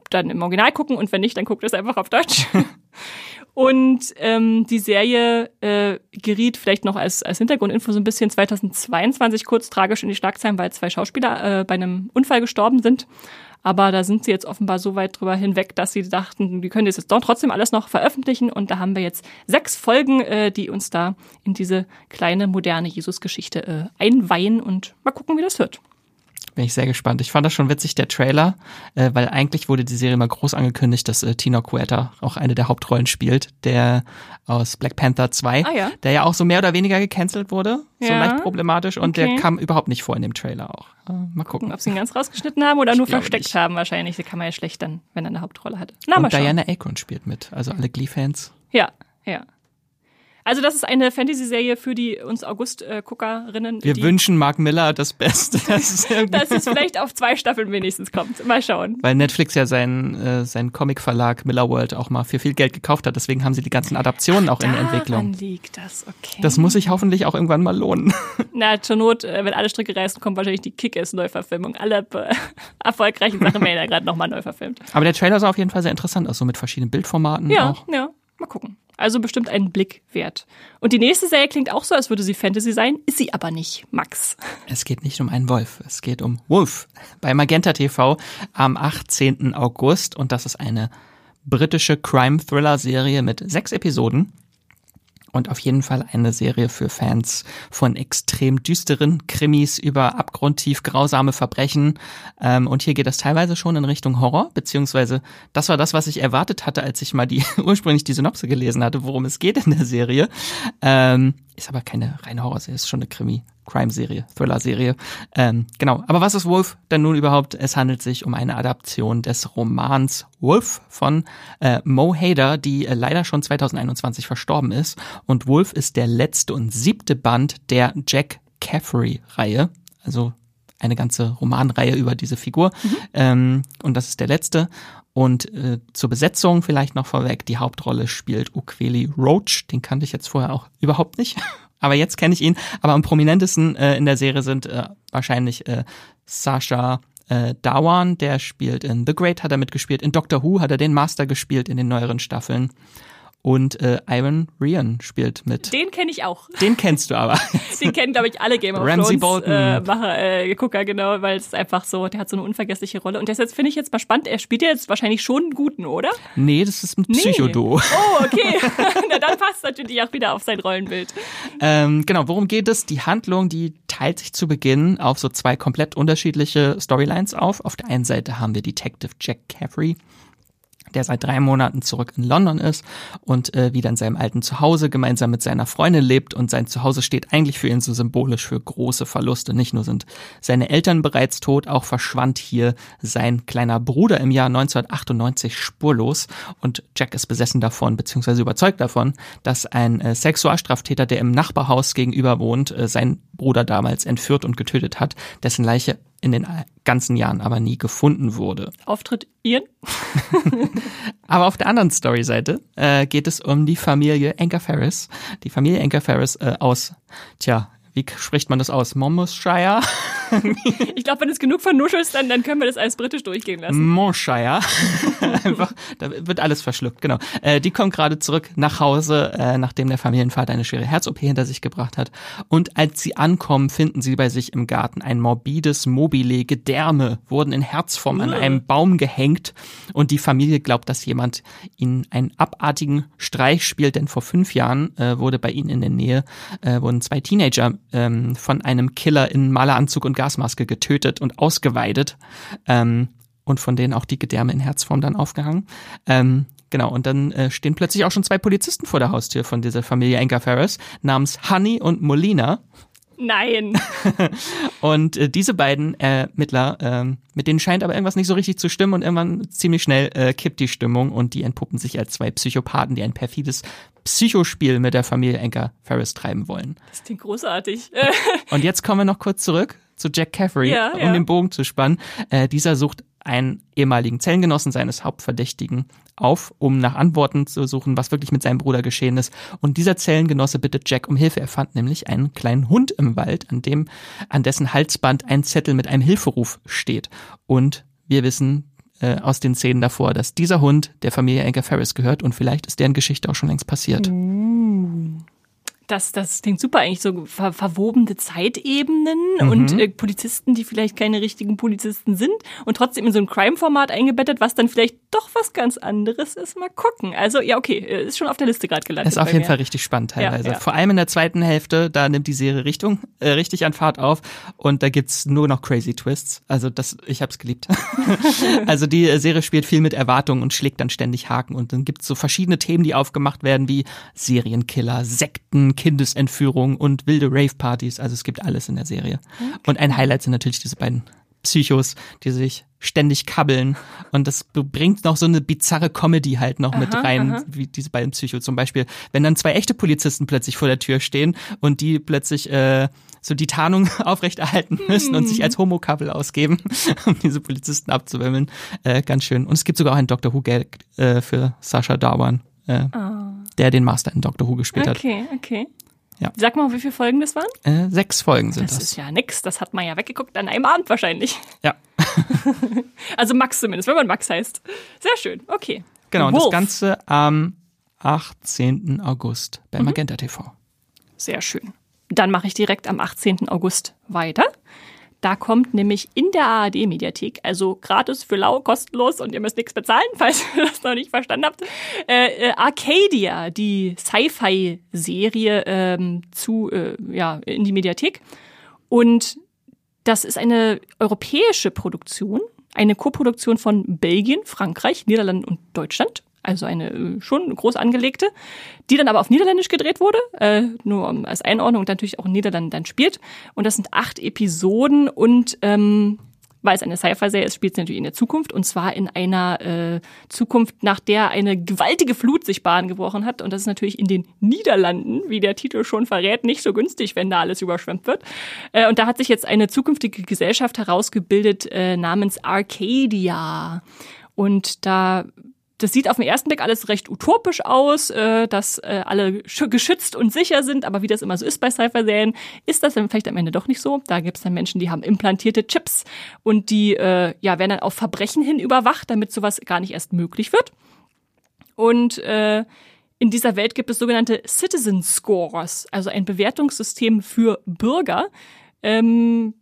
dann im Original gucken und wenn nicht, dann guckt es einfach auf Deutsch. und ähm, die Serie äh, geriet vielleicht noch als, als Hintergrundinfo so ein bisschen 2022 kurz tragisch in die Schlagzeilen, weil zwei Schauspieler äh, bei einem Unfall gestorben sind. Aber da sind sie jetzt offenbar so weit drüber hinweg, dass sie dachten, die können das jetzt doch trotzdem alles noch veröffentlichen. Und da haben wir jetzt sechs Folgen, äh, die uns da in diese kleine moderne Jesus-Geschichte äh, einweihen und mal gucken, wie das wird. Bin ich sehr gespannt. Ich fand das schon witzig, der Trailer, äh, weil eigentlich wurde die Serie mal groß angekündigt, dass äh, Tina Cueta auch eine der Hauptrollen spielt, der aus Black Panther 2, Ah, ja. der ja auch so mehr oder weniger gecancelt wurde, so Ja. leicht problematisch und Okay. der kam überhaupt nicht vor in dem Trailer auch. Äh, mal gucken. Ob sie ihn ganz rausgeschnitten haben oder nur glaube versteckt nicht. haben wahrscheinlich. Die kann man ja schlecht dann, wenn er eine Hauptrolle hat. Na, mal Und schauen. Diana Akron spielt mit, also alle Glee-Fans. Ja, ja. Also das ist eine Fantasy-Serie für die uns August-Guckerinnen. Wir wünschen Mark Miller das Beste. Dass es vielleicht auf zwei Staffeln wenigstens kommt. Mal schauen. weil Netflix ja seinen, äh, seinen Comic-Verlag Miller World auch mal für viel Geld gekauft hat. Deswegen haben sie die ganzen Adaptionen auch in der Entwicklung. liegt das, okay. Das muss sich hoffentlich auch irgendwann mal lohnen. Na, zur Not, äh, wenn alle Stricke reißen, kommt wahrscheinlich die Kick-Ass-Neuverfilmung. Alle äh, erfolgreichen Sachen werden ja gerade nochmal neu verfilmt. Aber der Trailer sah auf jeden Fall sehr interessant aus, so mit verschiedenen Bildformaten Ja, auch. ja. Mal gucken. Also bestimmt einen Blick wert. Und die nächste Serie klingt auch so, als würde sie Fantasy sein, ist sie aber nicht. Max. Es geht nicht um einen Wolf, es geht um Wolf bei Magenta TV am 18. August und das ist eine britische Crime-Thriller-Serie mit sechs Episoden. Und auf jeden Fall eine Serie für Fans von extrem düsteren Krimis über abgrundtief grausame Verbrechen. Ähm, und hier geht das teilweise schon in Richtung Horror, beziehungsweise das war das, was ich erwartet hatte, als ich mal die ursprünglich die Synopse gelesen hatte, worum es geht in der Serie. Ähm, ist aber keine reine Horrorserie, ist schon eine Krimi. Crime-Serie, Thriller-Serie. Ähm, genau. Aber was ist Wolf denn nun überhaupt? Es handelt sich um eine Adaption des Romans Wolf von äh, Mo Hader, die äh, leider schon 2021 verstorben ist. Und Wolf ist der letzte und siebte Band der Jack Caffrey-Reihe. Also eine ganze Romanreihe über diese Figur. Ähm, und das ist der letzte. Und äh, zur Besetzung vielleicht noch vorweg, die Hauptrolle spielt Ukweli Roach. Den kannte ich jetzt vorher auch überhaupt nicht. Aber jetzt kenne ich ihn. Aber am prominentesten äh, in der Serie sind äh, wahrscheinlich äh, Sasha äh, Dawan, der spielt in The Great, hat er mitgespielt. In Doctor Who hat er den Master gespielt in den neueren Staffeln. Und äh, Iron Rian spielt mit. Den kenne ich auch. Den kennst du aber. Den kennen, glaube ich, alle Game of Ramsay Thrones Bolton. äh, Macher, äh, Gucker, genau, weil es einfach so, der hat so eine unvergessliche Rolle. Und jetzt finde ich jetzt mal spannend. Er spielt ja jetzt wahrscheinlich schon einen guten, oder? Nee, das ist ein Psychodo. Oh, okay. Na, dann passt natürlich auch wieder auf sein Rollenbild. Ähm, genau, worum geht es? Die Handlung, die teilt sich zu Beginn auf so zwei komplett unterschiedliche Storylines auf. Auf der einen Seite haben wir Detective Jack Caffrey, der seit drei Monaten zurück in London ist und äh, wieder in seinem alten Zuhause gemeinsam mit seiner Freundin lebt. Und sein Zuhause steht eigentlich für ihn so symbolisch für große Verluste. Nicht nur sind seine Eltern bereits tot, auch verschwand hier sein kleiner Bruder im Jahr 1998 spurlos. Und Jack ist besessen davon, beziehungsweise überzeugt davon, dass ein äh, Sexualstraftäter, der im Nachbarhaus gegenüber wohnt, äh, seinen Bruder damals entführt und getötet hat, dessen Leiche in den ganzen Jahren aber nie gefunden wurde. Auftritt Ian? Aber auf der anderen Story-Seite äh, geht es um die Familie Anker Ferris. Die Familie Anker Ferris äh, aus, tja, wie spricht man das aus? Monmouthshire? Ich glaube, wenn du es genug vernuschelst, dann, dann können wir das als britisch durchgehen lassen. Monshire. Einfach, da wird alles verschluckt, genau. Äh, die kommen gerade zurück nach Hause, äh, nachdem der Familienvater eine schwere Herz-OP hinter sich gebracht hat. Und als sie ankommen, finden sie bei sich im Garten ein morbides Mobile. Gedärme wurden in Herzform an einem Baum gehängt. Und die Familie glaubt, dass jemand ihnen einen abartigen Streich spielt, denn vor fünf Jahren äh, wurde bei ihnen in der Nähe, äh, wurden zwei Teenager ähm, von einem Killer in Maleranzug und Gasmaske getötet und ausgeweidet. Ähm, und von denen auch die Gedärme in Herzform dann aufgehangen. Ähm, genau, und dann äh, stehen plötzlich auch schon zwei Polizisten vor der Haustür von dieser Familie Anker Ferris namens Honey und Molina. Nein. Und äh, diese beiden Ermittler, ähm, mit denen scheint aber irgendwas nicht so richtig zu stimmen und irgendwann ziemlich schnell äh, kippt die Stimmung und die entpuppen sich als zwei Psychopathen, die ein perfides Psychospiel mit der Familie Anker Ferris treiben wollen. Das klingt großartig. Und jetzt kommen wir noch kurz zurück zu Jack Caffrey, Ja, um ja. den Bogen zu spannen. Äh, dieser sucht einen ehemaligen Zellengenossen seines Hauptverdächtigen auf, um nach Antworten zu suchen, was wirklich mit seinem Bruder geschehen ist. Und dieser Zellengenosse bittet Jack um Hilfe. Er fand nämlich einen kleinen Hund im Wald, an dem, an dessen Halsband ein Zettel mit einem Hilferuf steht. Und wir wissen äh, aus den Szenen davor, dass dieser Hund der Familie Anker Ferris gehört und vielleicht ist deren Geschichte auch schon längst passiert. Uh das, das klingt super, eigentlich so ver verwobene Zeitebenen mhm. und äh, Polizisten, die vielleicht keine richtigen Polizisten sind und trotzdem in so ein Crime-Format eingebettet, was dann vielleicht doch was ganz anderes ist. Mal gucken. Also ja, okay, äh, ist schon auf der Liste gerade gelandet. Ist auf jeden mir. Fall richtig spannend teilweise. Ja, ja. Vor allem in der zweiten Hälfte, da nimmt die Serie Richtung äh, richtig an Fahrt auf und da gibt's nur noch crazy Twists. Also das, ich hab's geliebt. also die äh, Serie spielt viel mit Erwartungen und schlägt dann ständig Haken und dann gibt's so verschiedene Themen, die aufgemacht werden, wie Serienkiller, Sekten, Kindesentführung und wilde Rave-Partys. Also es gibt alles in der Serie. Okay. Und ein Highlight sind natürlich diese beiden Psychos, die sich ständig kabbeln. Und das bringt noch so eine bizarre Comedy halt noch aha, mit rein, aha. wie diese beiden Psychos. Zum Beispiel, wenn dann zwei echte Polizisten plötzlich vor der Tür stehen und die plötzlich äh, so die Tarnung aufrechterhalten müssen und sich mhm. als Homo-Couple ausgeben, um diese Polizisten abzuwimmeln. Äh, ganz schön. Und es gibt sogar auch einen Doctor Who-Gag äh, für Sascha Darwan. Äh, oh. der den Master in Doctor Who gespielt okay, hat. Okay, okay. Ja. Sag mal, wie viele Folgen das waren? Äh, sechs Folgen sind das. Das ist ja nix. Das hat man ja weggeguckt an einem Abend wahrscheinlich. Ja. also Max zumindest, wenn man Max heißt. Sehr schön. Okay. Genau, und das Ganze am 18. August bei mhm. Magenta TV. Sehr schön. Dann mache ich direkt am 18. August weiter. Da kommt nämlich in der ARD-Mediathek, also gratis für lau, kostenlos und ihr müsst nichts bezahlen, falls ihr das noch nicht verstanden habt, äh, äh, Arcadia, die Sci-Fi-Serie ähm, zu äh, ja in die Mediathek. Und das ist eine europäische Produktion, eine Koproduktion von Belgien, Frankreich, Niederlanden und Deutschland also eine äh, schon groß angelegte, die dann aber auf Niederländisch gedreht wurde, äh, nur als Einordnung und natürlich auch in Niederlanden dann spielt. Und das sind acht Episoden und ähm, weil es eine Sci-Fi-Serie ist, spielt es natürlich in der Zukunft und zwar in einer äh, Zukunft, nach der eine gewaltige Flut sich Bahn gebrochen hat und das ist natürlich in den Niederlanden, wie der Titel schon verrät, nicht so günstig, wenn da alles überschwemmt wird. Äh, und da hat sich jetzt eine zukünftige Gesellschaft herausgebildet äh, namens Arcadia. Und da das sieht auf den ersten Blick alles recht utopisch aus, äh, dass äh, alle geschützt und sicher sind, aber wie das immer so ist bei Sci-Fi-Serien, ist das dann vielleicht am Ende doch nicht so. Da gibt es dann Menschen, die haben implantierte Chips und die äh, ja, werden dann auf Verbrechen hin überwacht, damit sowas gar nicht erst möglich wird. Und äh, in dieser Welt gibt es sogenannte Citizen Scores, also ein Bewertungssystem für Bürger. Ähm,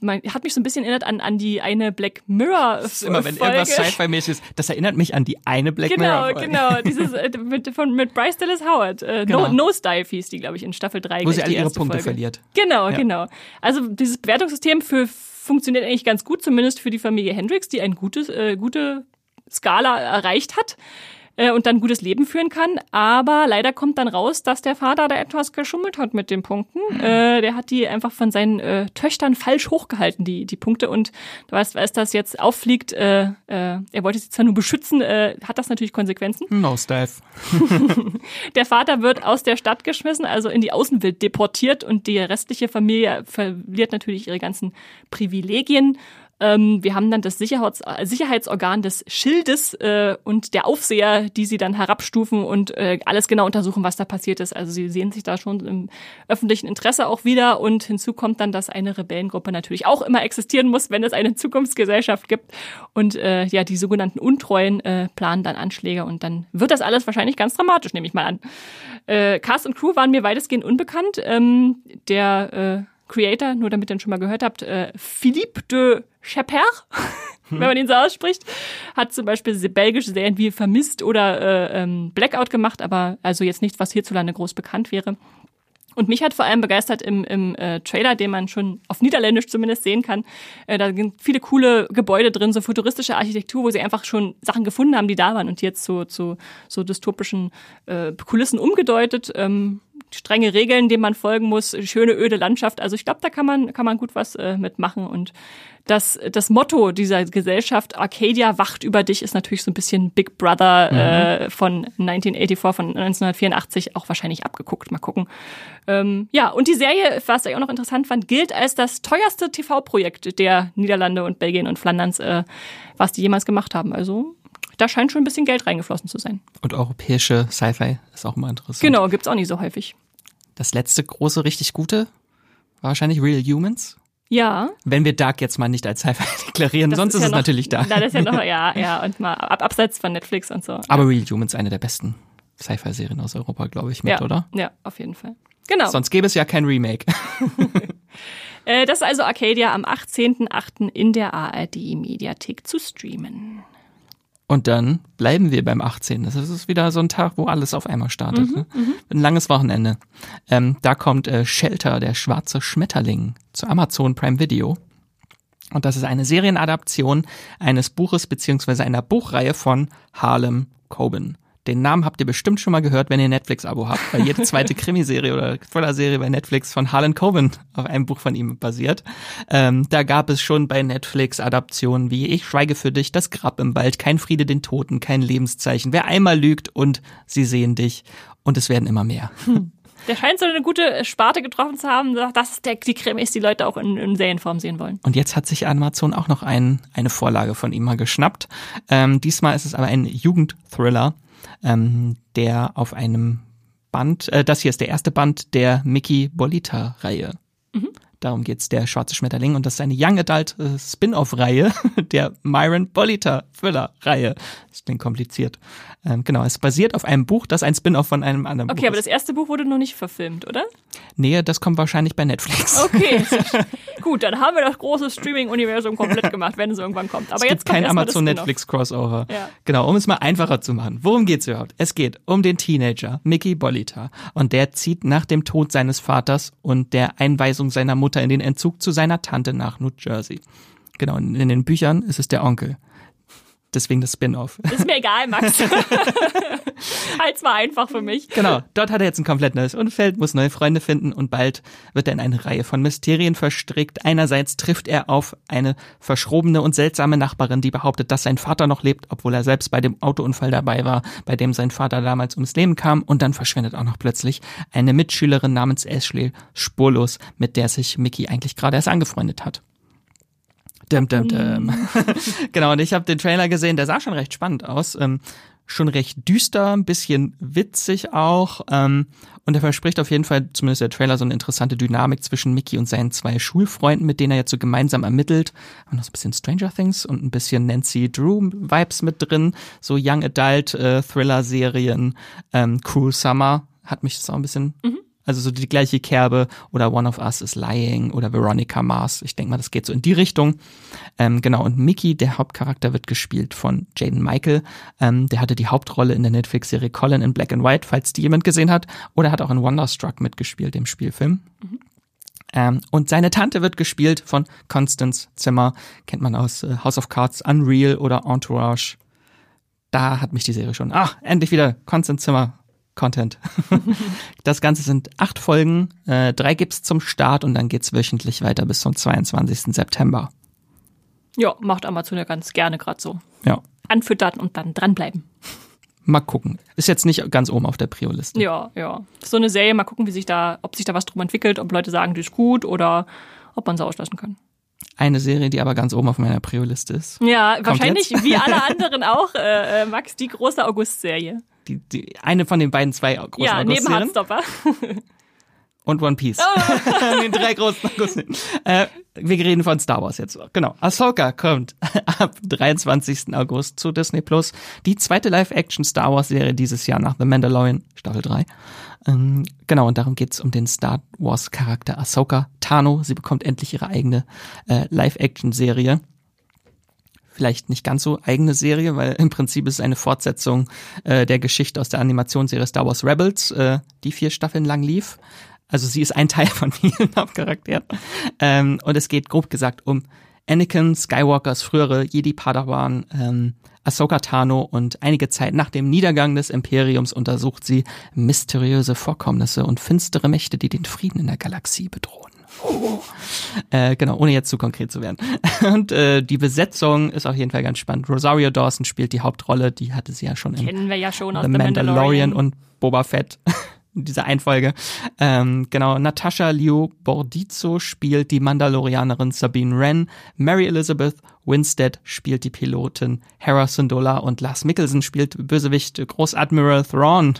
man hat mich so ein bisschen erinnert an, an die eine Black Mirror. Das ist immer, wenn Folge. irgendwas Sci-Fi-mäßig ist, das erinnert mich an die eine Black genau, Mirror. Genau, genau. Dieses äh, mit, von, mit Bryce Dallas Howard. Äh, genau. no, Nosedive hieß die, glaube ich, in Staffel 3. Wo sie alle ihre Punkte Folge. verliert. Genau, ja. genau. Also dieses Bewertungssystem für funktioniert eigentlich ganz gut, zumindest für die Familie Hendricks, die eine gute, äh, gute Skala erreicht hat äh, und dann gutes Leben führen kann. Aber leider kommt dann raus, dass der Vater da etwas geschummelt hat mit den Punkten. Mhm. Äh, der hat die einfach von seinen äh, Töchtern falsch hochgehalten, die, die Punkte. Und du weißt, als das jetzt auffliegt, äh, äh, er wollte sie zwar nur beschützen, äh, hat das natürlich Konsequenzen. No, Steph. der Vater wird aus der Stadt geschmissen, also in die Außenwelt deportiert und die restliche Familie verliert natürlich ihre ganzen Privilegien. Ähm, wir haben dann das Sicherheits Sicherheitsorgan des Schildes äh, und der Aufseher, die sie dann herabstufen und äh, alles genau untersuchen, was da passiert ist. Also sie sehen sich da schon im öffentlichen Interesse auch wieder. Und hinzu kommt dann, dass eine Rebellengruppe natürlich auch immer existieren muss, wenn es eine Zukunftsgesellschaft gibt. Und äh, ja, die sogenannten Untreuen äh, planen dann Anschläge und dann wird das alles wahrscheinlich ganz dramatisch, nehme ich mal an. Äh, Cast und Crew waren mir weitestgehend unbekannt. Ähm, der äh, Creator, nur damit ihr ihn schon mal gehört habt, äh, Philippe de Chaper, wenn man ihn so ausspricht, hat zum Beispiel belgische Serien wie Vermisst oder äh, ähm, Blackout gemacht, aber also jetzt nichts, was hierzulande groß bekannt wäre. Und mich hat vor allem begeistert im, im äh, Trailer, den man schon auf Niederländisch zumindest sehen kann. Äh, da sind viele coole Gebäude drin, so futuristische Architektur, wo sie einfach schon Sachen gefunden haben, die da waren und jetzt zu, zu so dystopischen äh, Kulissen umgedeutet. Ähm, strenge Regeln, denen man folgen muss, schöne öde Landschaft. Also ich glaube, da kann man kann man gut was äh, mitmachen und das, das Motto dieser Gesellschaft, Arcadia wacht über dich, ist natürlich so ein bisschen Big Brother mhm. äh, von 1984, von 1984 auch wahrscheinlich abgeguckt. Mal gucken. Ähm, ja, und die Serie, was ich auch noch interessant fand, gilt als das teuerste TV-Projekt der Niederlande und Belgien und Flanderns, äh, was die jemals gemacht haben. Also da scheint schon ein bisschen Geld reingeflossen zu sein. Und europäische Sci-Fi ist auch immer interessant. Genau, gibt's auch nicht so häufig. Das letzte große, richtig gute war wahrscheinlich Real Humans. Ja. Wenn wir Dark jetzt mal nicht als Sci-Fi deklarieren, das sonst ist, ja ist es noch, natürlich Dark. das ist ja noch, ja, ja, und mal ab, abseits von Netflix und so. Aber Real Humans eine der besten Sci-Fi-Serien aus Europa, glaube ich, mit, ja, oder? Ja, auf jeden Fall. Genau. Sonst gäbe es ja kein Remake. Äh, das ist also Arcadia am 18.08. in der ARD-Mediathek zu streamen. Und dann bleiben wir beim 18. Das ist wieder so ein Tag, wo alles auf einmal startet. Mhm, ne? Mhm. Ein langes Wochenende. Ähm, da kommt äh, Shelter, der schwarze Schmetterling, zu Amazon Prime Video. Und das ist eine Serienadaption eines Buches beziehungsweise einer Buchreihe von Harlem Coben. Den Namen habt ihr bestimmt schon mal gehört, wenn ihr Netflix-Abo habt, weil jede zweite Krimiserie oder Thriller-Serie bei Netflix von Harlan Coben auf einem Buch von ihm basiert. Ähm, da gab es schon bei Netflix Adaptionen wie Ich schweige für dich, Das Grab im Wald, Kein Friede den Toten, kein Lebenszeichen, Wer einmal lügt und sie sehen dich und es werden immer mehr. Der scheint so eine gute Sparte getroffen zu haben. Das ist der, die Krimis, die Leute auch in, in Serienform sehen wollen. Und jetzt hat sich Amazon auch noch ein, eine Vorlage von ihm mal geschnappt. Ähm, diesmal ist es aber ein Jugendthriller ähm, der auf einem Band, äh, das hier ist der erste Band der Mickey Bolita-Reihe. Mhm. Darum geht's, der schwarze Schmetterling. Und das ist eine Young Adult äh, Spin-off-Reihe der Myron Bolita Thriller-Reihe. Das klingt kompliziert. Ähm, genau, es basiert auf einem Buch, das ein Spin-off von einem anderen okay, Buch Okay, aber das erste Buch wurde noch nicht verfilmt, oder? Nee, das kommt wahrscheinlich bei Netflix. Okay, gut, dann haben wir das große Streaming-Universum komplett gemacht, wenn es irgendwann kommt. Aber es jetzt gibt kein Amazon-Netflix-Crossover. Ja. Genau, um es mal einfacher zu machen. Worum geht's überhaupt? Es geht um den Teenager Mickey Bolita und der zieht nach dem Tod seines Vaters und der Einweisung seiner Mutter in den Entzug zu seiner Tante nach New Jersey. Genau, in den Büchern ist es der Onkel deswegen das Spin-off. Ist mir egal, Max. Halt's mal einfach für mich. Genau, dort hat er jetzt ein komplett neues Umfeld, muss neue Freunde finden und bald wird er in eine Reihe von Mysterien verstrickt. Einerseits trifft er auf eine verschrobene und seltsame Nachbarin, die behauptet, dass sein Vater noch lebt, obwohl er selbst bei dem Autounfall dabei war, bei dem sein Vater damals ums Leben kam. Und dann verschwindet auch noch plötzlich eine Mitschülerin namens Ashley spurlos, mit der sich Mickey eigentlich gerade erst angefreundet hat. Dum, dum, dum. genau, und ich habe den Trailer gesehen, der sah schon recht spannend aus. Ähm, schon recht düster, ein bisschen witzig auch. Ähm, und er verspricht auf jeden Fall, zumindest der Trailer, so eine interessante Dynamik zwischen Mickey und seinen zwei Schulfreunden, mit denen er jetzt so gemeinsam ermittelt. Und noch so ein bisschen Stranger Things und ein bisschen Nancy Drew-Vibes mit drin. So Young Adult äh, Thriller-Serien. Ähm, Cruel Summer hat mich das auch ein bisschen mhm. Also so die gleiche Kerbe oder One of Us is Lying oder Veronica Mars. Ich denke mal, das geht so in die Richtung. Ähm, genau, und Mickey, der Hauptcharakter, wird gespielt von Jaden Michael. Ähm, der hatte die Hauptrolle in der Netflix-Serie Colin in Black and White, falls die jemand gesehen hat. Oder hat auch in Wonderstruck mitgespielt, dem Spielfilm. Mhm. Ähm, und seine Tante wird gespielt von Constance Zimmer. Kennt man aus äh, House of Cards, Unreal oder Entourage. Da hat mich die Serie schon. Ach, endlich wieder Constance Zimmer Content. das Ganze sind acht Folgen, äh, drei gibt's zum Start und dann geht's wöchentlich weiter bis zum 22. September. Ja, macht Amazon ja ganz gerne gerade so. Ja. Anfüttern und dann dranbleiben. Mal gucken. Ist jetzt nicht ganz oben auf der Prio-Liste. Ja, ja. So eine Serie, mal gucken, wie sich da, ob sich da was drum entwickelt, ob Leute sagen, die ist gut oder ob man sie auslassen kann. Eine Serie, die aber ganz oben auf meiner Prio-Liste ist. Ja, Kommt wahrscheinlich jetzt? wie alle anderen auch, äh, äh, Max, die große August-Serie die, die, eine von den beiden zwei großen Ja, neben Hardstopper. Und One Piece. Oh. den drei großen August. Äh, wir reden von Star Wars jetzt. Genau. Ahsoka kommt ab 23. August zu Disney Plus. Die zweite Live-Action Star Wars Serie dieses Jahr nach The Mandalorian Staffel 3. Ähm, genau, und darum geht's um den Star Wars Charakter Ahsoka Tano. Sie bekommt endlich ihre eigene äh, Live-Action Serie vielleicht nicht ganz so eigene Serie, weil im Prinzip ist es eine Fortsetzung äh, der Geschichte aus der Animationsserie Star Wars Rebels, äh, die vier Staffeln lang lief. Also sie ist ein Teil von vielen Hauptcharakteren. Ähm, und es geht grob gesagt um Anakin Skywalkers frühere Jedi-Padawan ähm, Ahsoka Tano und einige Zeit nach dem Niedergang des Imperiums untersucht sie mysteriöse Vorkommnisse und finstere Mächte, die den Frieden in der Galaxie bedrohen. Oh. Äh, genau, ohne jetzt zu konkret zu werden. Und äh, die Besetzung ist auf jeden Fall ganz spannend. Rosario Dawson spielt die Hauptrolle, die hatte sie ja schon in Kennen wir ja schon aus The, The Mandalorian. Mandalorian und Boba Fett dieser Einfolge. Ähm, genau, Natascha Liu Bordizo spielt die Mandalorianerin Sabine Wren, Mary Elizabeth Winstead spielt die Pilotin Hera Syndulla und Lars Mikkelsen spielt Bösewicht Großadmiral Thrawn.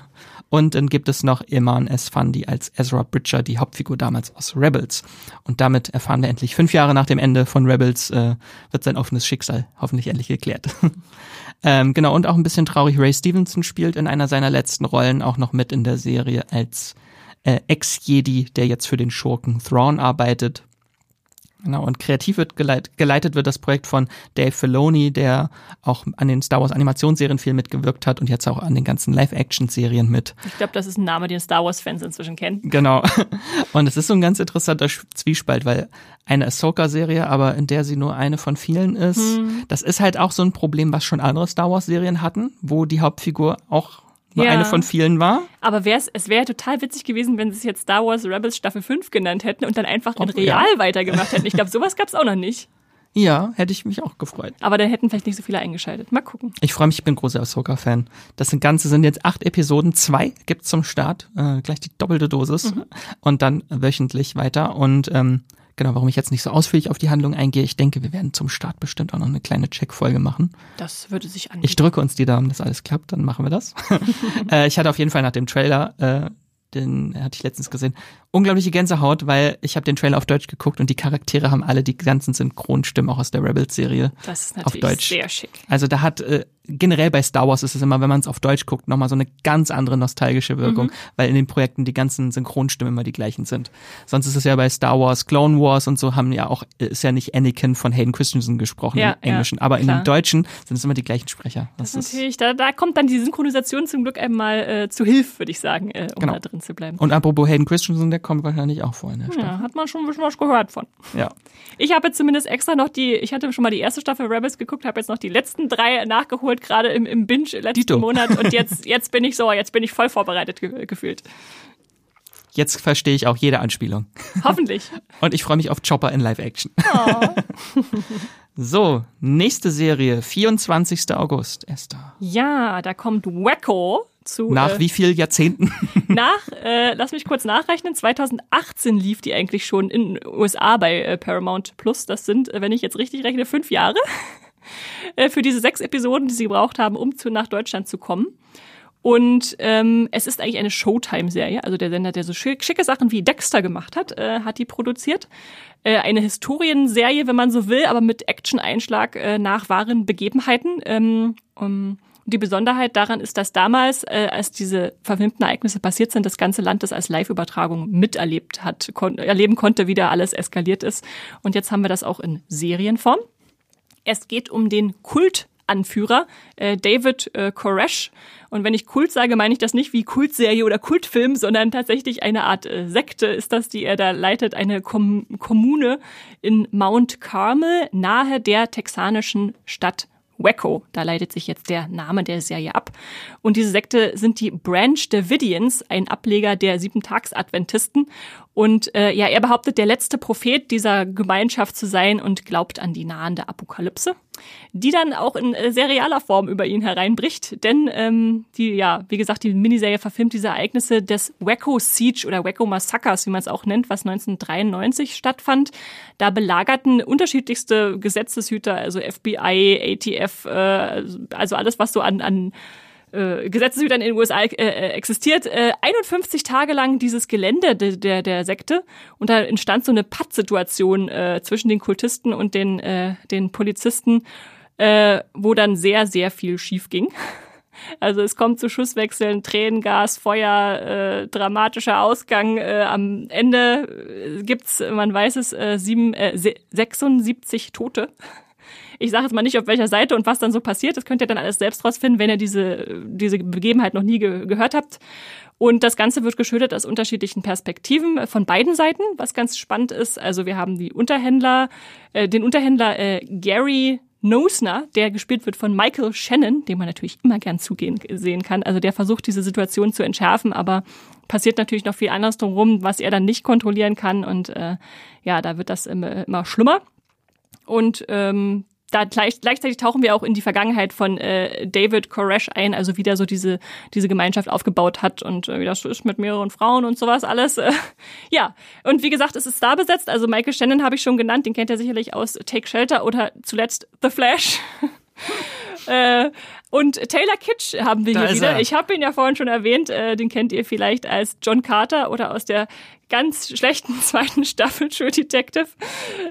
Und dann gibt es noch Iman Esfandi als Ezra Bridger, die Hauptfigur damals aus Rebels. Und damit erfahren wir endlich, fünf Jahre nach dem Ende von Rebels, äh, wird sein offenes Schicksal hoffentlich endlich geklärt. ähm, genau, und auch ein bisschen traurig, Ray Stevenson spielt in einer seiner letzten Rollen auch noch mit in der Serie als äh, Ex-Jedi, der jetzt für den Schurken Thrawn arbeitet. Genau, und kreativ wird geleit, geleitet wird das Projekt von Dave Filoni, der auch an den Star Wars Animationsserien viel mitgewirkt hat und jetzt auch an den ganzen Live-Action-Serien mit. Ich glaube, das ist ein Name, den Star Wars-Fans inzwischen kennen. Genau. Und es ist so ein ganz interessanter Zwiespalt, weil eine Ahsoka-Serie, aber in der sie nur eine von vielen ist, hm. das ist halt auch so ein Problem, was schon andere Star Wars-Serien hatten, wo die Hauptfigur auch nur ja. eine von vielen war. Aber wär's, es wäre total witzig gewesen, wenn sie es jetzt Star Wars Rebels Staffel 5 genannt hätten und dann einfach in real ja. weitergemacht hätten. Ich glaube, sowas gab es auch noch nicht. Ja, hätte ich mich auch gefreut. Aber da hätten vielleicht nicht so viele eingeschaltet. Mal gucken. Ich freue mich, ich bin großer Ahsoka-Fan. Das sind ganze sind jetzt acht Episoden, zwei gibt's zum Start, äh, gleich die doppelte Dosis mhm. und dann wöchentlich weiter. Und ähm, Genau, warum ich jetzt nicht so ausführlich auf die Handlung eingehe. Ich denke, wir werden zum Start bestimmt auch noch eine kleine Checkfolge machen. Das würde sich anbieten. Ich drücke uns die Daumen, dass alles klappt, dann machen wir das. äh, ich hatte auf jeden Fall nach dem Trailer äh, den hatte ich letztens gesehen. Unglaubliche Gänsehaut, weil ich habe den Trailer auf Deutsch geguckt und die Charaktere haben alle die ganzen Synchronstimmen auch aus der Rebels-Serie Das ist natürlich auf Deutsch. sehr schick. Also da hat äh, generell bei Star Wars ist es immer, wenn man es auf Deutsch guckt, nochmal so eine ganz andere nostalgische Wirkung, mhm. weil in den Projekten die ganzen Synchronstimmen immer die gleichen sind. Sonst ist es ja bei Star Wars, Clone Wars und so haben ja auch, ist ja nicht Anakin von Hayden Christensen gesprochen ja, im Englischen, ja, aber klar. in den Deutschen sind es immer die gleichen Sprecher. Das, das ist natürlich, da, da kommt dann die Synchronisation zum Glück einmal äh, zu Hilfe, würde ich sagen, äh, um genau. da drin zu bleiben. Und apropos Hayden Christensen, der kommt wahrscheinlich auch vor in der Staffel. Ja, hat man schon ein bisschen was gehört von. Ja. Ich habe zumindest extra noch die, ich hatte schon mal die erste Staffel Rebels geguckt, habe jetzt noch die letzten drei nachgeholt, gerade im, im Binge letzten Dito. Monat und jetzt, jetzt bin ich so, jetzt bin ich voll vorbereitet ge gefühlt. Jetzt verstehe ich auch jede Anspielung. Hoffentlich. Und ich freue mich auf Chopper in Live-Action. Oh. so, nächste Serie, 24. August, Esther. Ja, da kommt Wacko zu. Nach äh, wie vielen Jahrzehnten? nach, äh, lass mich kurz nachrechnen, 2018 lief die eigentlich schon in den USA bei äh, Paramount Plus. Das sind, äh, wenn ich jetzt richtig rechne, fünf Jahre. Äh, für diese sechs Episoden, die sie gebraucht haben, um zu, nach Deutschland zu kommen. Und ähm, es ist eigentlich eine Showtime-Serie. Also der Sender, der so schick, schicke Sachen wie Dexter gemacht hat, äh, hat die produziert. Äh, eine Historienserie, wenn man so will, aber mit Action-Einschlag äh, nach wahren Begebenheiten. Ähm, um, die Besonderheit daran ist, dass damals, äh, als diese verfilmten Ereignisse passiert sind, das ganze Land das als Live-Übertragung miterlebt hat, kon erleben konnte, wie da alles eskaliert ist. Und jetzt haben wir das auch in Serienform. Es geht um den Kultanführer äh, David äh, Koresh. Und wenn ich Kult sage, meine ich das nicht wie Kultserie oder Kultfilm, sondern tatsächlich eine Art äh, Sekte ist das, die er da leitet, eine Kom Kommune in Mount Carmel nahe der texanischen Stadt Wacko. Da leitet sich jetzt der Name der Serie ab. Und diese Sekte sind die Branch Davidians, ein Ableger der Siebentags-Adventisten. Und äh, ja, er behauptet, der letzte Prophet dieser Gemeinschaft zu sein und glaubt an die nahende Apokalypse, die dann auch in äh, serialer Form über ihn hereinbricht. Denn ähm, die, ja, wie gesagt, die Miniserie verfilmt diese Ereignisse des Wacko Siege oder Wacko Massacres, wie man es auch nennt, was 1993 stattfand. Da belagerten unterschiedlichste Gesetzeshüter, also FBI, ATF, äh, also alles, was so an, an äh, in den USA äh, äh, existiert, äh, 51 Tage lang dieses Gelände de, der, der Sekte und da entstand so eine Pattsituation äh, zwischen den Kultisten und den, äh, den Polizisten, äh, wo dann sehr, sehr viel schief ging. Also es kommt zu Schusswechseln, Tränengas, Feuer, äh, dramatischer Ausgang. Äh, am Ende äh, gibt's, man weiß es, äh, sieben, äh, 76 Tote. Ich sage jetzt mal nicht, auf welcher Seite und was dann so passiert. Das könnt ihr dann alles selbst rausfinden, wenn ihr diese, diese Begebenheit noch nie ge gehört habt. Und das Ganze wird geschildert aus unterschiedlichen Perspektiven von beiden Seiten, was ganz spannend ist. Also wir haben die Unterhändler, äh, den Unterhändler äh, Gary Nosner, der gespielt wird von Michael Shannon, dem man natürlich immer gern zugehen sehen kann. Also der versucht, diese Situation zu entschärfen, aber passiert natürlich noch viel anderes drumherum, was er dann nicht kontrollieren kann. Und äh, ja, da wird das immer, immer schlimmer. Und ähm, da gleich, gleichzeitig tauchen wir auch in die Vergangenheit von äh, David Koresh ein, also wie der so diese, diese Gemeinschaft aufgebaut hat und äh, wie das so ist mit mehreren Frauen und sowas alles. Äh, ja, und wie gesagt, es ist da besetzt. Also Michael Shannon habe ich schon genannt, den kennt ihr sicherlich aus Take Shelter oder zuletzt The Flash. äh, und Taylor Kitsch haben wir Da hier wieder. er. Ich habe ihn ja vorhin schon erwähnt. Äh, den kennt ihr vielleicht als John Carter oder aus der ganz schlechten zweiten Staffel True Detective.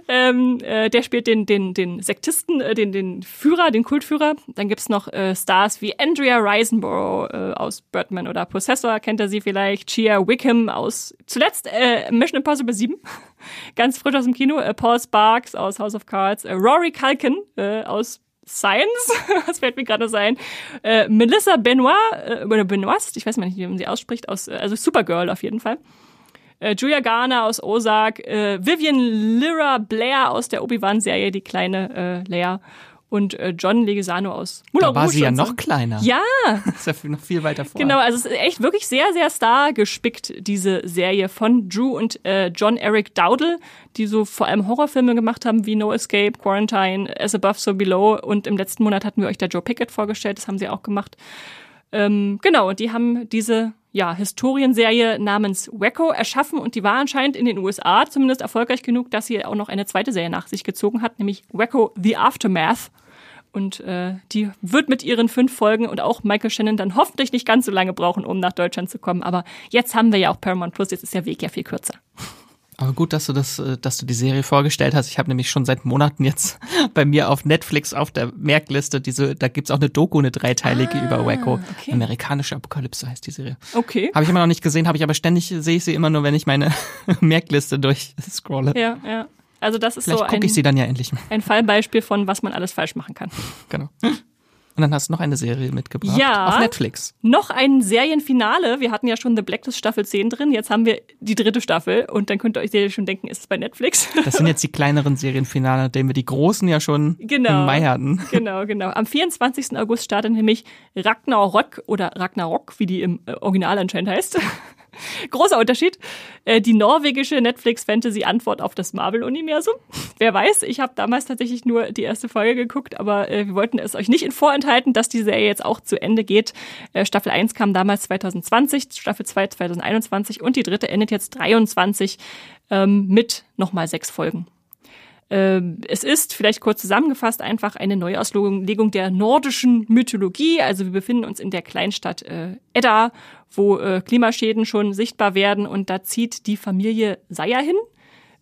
Ähm, äh, der spielt den, den, den Sektisten, äh, den, den Führer, den Kultführer. Dann gibt's noch äh, Stars wie Andrea Risenborough äh, aus Birdman oder Possessor, kennt ihr sie vielleicht. Chia Wickham aus zuletzt äh, Mission Impossible 7. ganz frisch aus dem Kino. Äh, Paul Sparks aus House of Cards. Äh, Rory Culkin äh, aus Science, was fällt mir gerade so ein, äh, Melissa Benoit, äh, oder Benoist, ich weiß mal nicht, wie man sie ausspricht, aus, äh, also Supergirl auf jeden Fall. Äh, Julia Garner aus Ozark, äh, Vivian Lyra Blair aus der Obi-Wan-Serie, die kleine äh, Leia und äh, John Leguizamo aus Moulin Da war sie ja so. noch kleiner. Ja, Das ist ja noch viel weiter vor. Genau, also es ist echt wirklich sehr, sehr star gespickt, diese Serie von Drew und äh, John Eric Dowdle, die so vor allem Horrorfilme gemacht haben wie No Escape, Quarantine, As Above, So Below und im letzten Monat hatten wir euch da Joe Pickett vorgestellt, das haben sie auch gemacht. Ähm, genau, und die haben diese ja, Historienserie namens Wacko erschaffen und die war anscheinend in den USA zumindest erfolgreich genug, dass sie auch noch eine zweite Serie nach sich gezogen hat, nämlich Wacko The Aftermath. Und äh, die wird mit ihren fünf Folgen und auch Michael Shannon dann hoffentlich nicht ganz so lange brauchen, um nach Deutschland zu kommen. Aber jetzt haben wir ja auch Paramount Plus, jetzt ist der Weg ja viel kürzer. Aber gut, dass du das, äh, dass du die Serie vorgestellt hast. Ich habe nämlich schon seit Monaten jetzt bei mir auf Netflix auf der Merkliste diese, da gibt's auch eine Doku, eine dreiteilige über Wacko. Ah, okay. Amerikanische Apokalypse heißt die Serie. Okay. Habe ich immer noch nicht gesehen, habe ich aber ständig, sehe ich sie immer nur, wenn ich meine Merkliste durchscrolle. Ja, ja. Also das ist Vielleicht so ein, ich sie dann ja endlich mal. ein Fallbeispiel von, was man alles falsch machen kann. Genau. Und dann hast du noch eine Serie mitgebracht. Ja. Auf Netflix. Noch ein Serienfinale. Wir hatten ja schon The Blacklist Staffel 10 drin. Jetzt haben wir die dritte Staffel. Und dann könnt ihr euch schon denken, ist es bei Netflix? Das sind jetzt die kleineren Serienfinale, nachdem wir die großen ja schon Genau. im Mai hatten. Genau, genau. Am 24. August startet nämlich Ragnarok oder Ragnarok, wie die im äh, Original anscheinend heißt. Großer Unterschied. Äh, die norwegische Netflix-Fantasy-Antwort auf das Marvel-Universum. Wer weiß, ich habe damals tatsächlich nur die erste Folge geguckt, aber äh, wir wollten es euch nicht in vorenthalten, dass die Serie jetzt auch zu Ende geht. Äh, Staffel 1 kam damals 2020, Staffel 2 2021 und die dritte endet jetzt 23 ähm, mit nochmal sechs Folgen. Ähm, Es ist, vielleicht kurz zusammengefasst, einfach eine Neuauslegung der nordischen Mythologie. Also wir befinden uns in der Kleinstadt äh, Edda, wo äh, Klimaschäden schon sichtbar werden und da zieht die Familie Seier hin,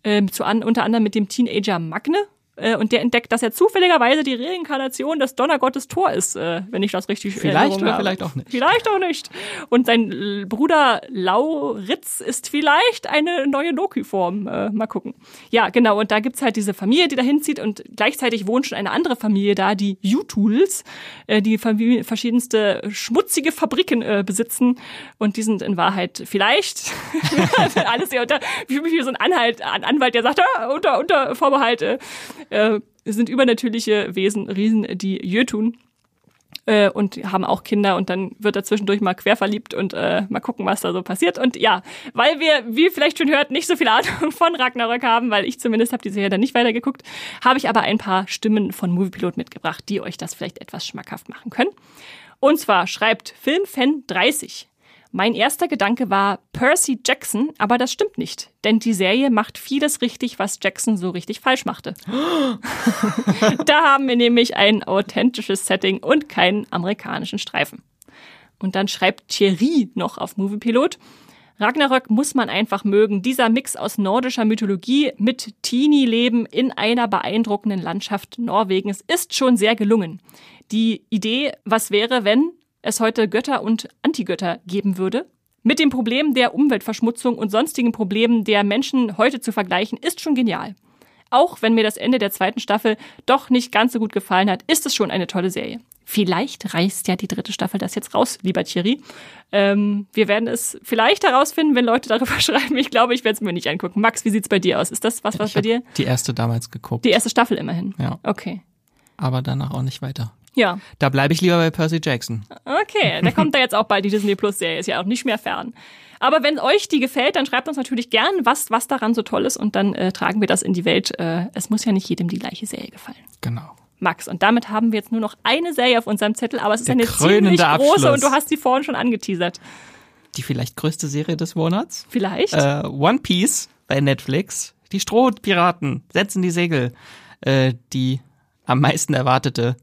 ähm, zu an, unter anderem mit dem Teenager Magne. Äh, und der entdeckt, dass er zufälligerweise die Reinkarnation des Donnergottes Thor ist, äh, wenn ich das richtig Vielleicht oder habe. vielleicht auch nicht. Vielleicht auch nicht. Und sein Bruder Lauritz ist vielleicht eine neue Loki-Form. Äh, mal gucken. Ja, genau. Und da gibt's halt diese Familie, die da hinzieht. Und gleichzeitig wohnt schon eine andere Familie da, die U-Tools, äh, die Familie, verschiedenste schmutzige Fabriken äh, besitzen. Und die sind in Wahrheit vielleicht alles ja unter, wie wie so ein Anhalt, ein Anwalt, der sagt, ah, unter, unter Vorbehalt, äh, sind übernatürliche Wesen, Riesen, die Jötun äh, und haben auch Kinder und dann wird er zwischendurch mal quer verliebt und äh, mal gucken, was da so passiert. Und ja, weil wir, wie ihr vielleicht schon hört, nicht so viel Ahnung von Ragnarök haben, weil ich zumindest habe die Serie dann nicht weitergeguckt, habe ich aber ein paar Stimmen von Moviepilot mitgebracht, die euch das vielleicht etwas schmackhaft machen können. Und zwar schreibt Filmfan30. Mein erster Gedanke war Percy Jackson, aber das stimmt nicht, denn die Serie macht vieles richtig, was Jackson so richtig falsch machte. Da haben wir nämlich ein authentisches Setting und keinen amerikanischen Streifen. Und dann schreibt Thierry noch auf Moviepilot. Ragnarök muss man einfach mögen. Dieser Mix aus nordischer Mythologie mit Teenie-Leben in einer beeindruckenden Landschaft Norwegens ist schon sehr gelungen. Die Idee, was wäre, wenn es heute Götter und Antigötter geben würde, mit dem Problem der Umweltverschmutzung und sonstigen Problemen der Menschen heute zu vergleichen, ist schon genial. Auch wenn mir das Ende der zweiten Staffel doch nicht ganz so gut gefallen hat, ist es schon eine tolle Serie. Vielleicht reißt ja die dritte Staffel das jetzt raus, lieber Thierry. Ähm, wir werden es vielleicht herausfinden, wenn Leute darüber schreiben. Ich glaube, ich werde es mir nicht angucken. Max, wie sieht's bei dir aus? Ist das was, was ich bei dir? Die erste damals geguckt. Die erste Staffel immerhin. Ja. Okay. Aber danach auch nicht weiter. Ja. Da bleibe ich lieber bei Percy Jackson. Okay, da kommt da jetzt auch bald die Disney Plus Serie, ist ja auch nicht mehr fern. Aber wenn euch die gefällt, dann schreibt uns natürlich gern, was, was daran so toll ist und dann äh, tragen wir das in die Welt. Äh, es muss ja nicht jedem die gleiche Serie gefallen. Genau. Max. Und damit haben wir jetzt nur noch eine Serie auf unserem Zettel, aber es ist Der eine ziemlich große Abschluss. und du hast sie vorhin schon angeteasert. Die vielleicht größte Serie des Monats? Vielleicht? Äh, One Piece bei Netflix. Die Strohpiraten setzen die Segel. Äh, die am meisten erwartete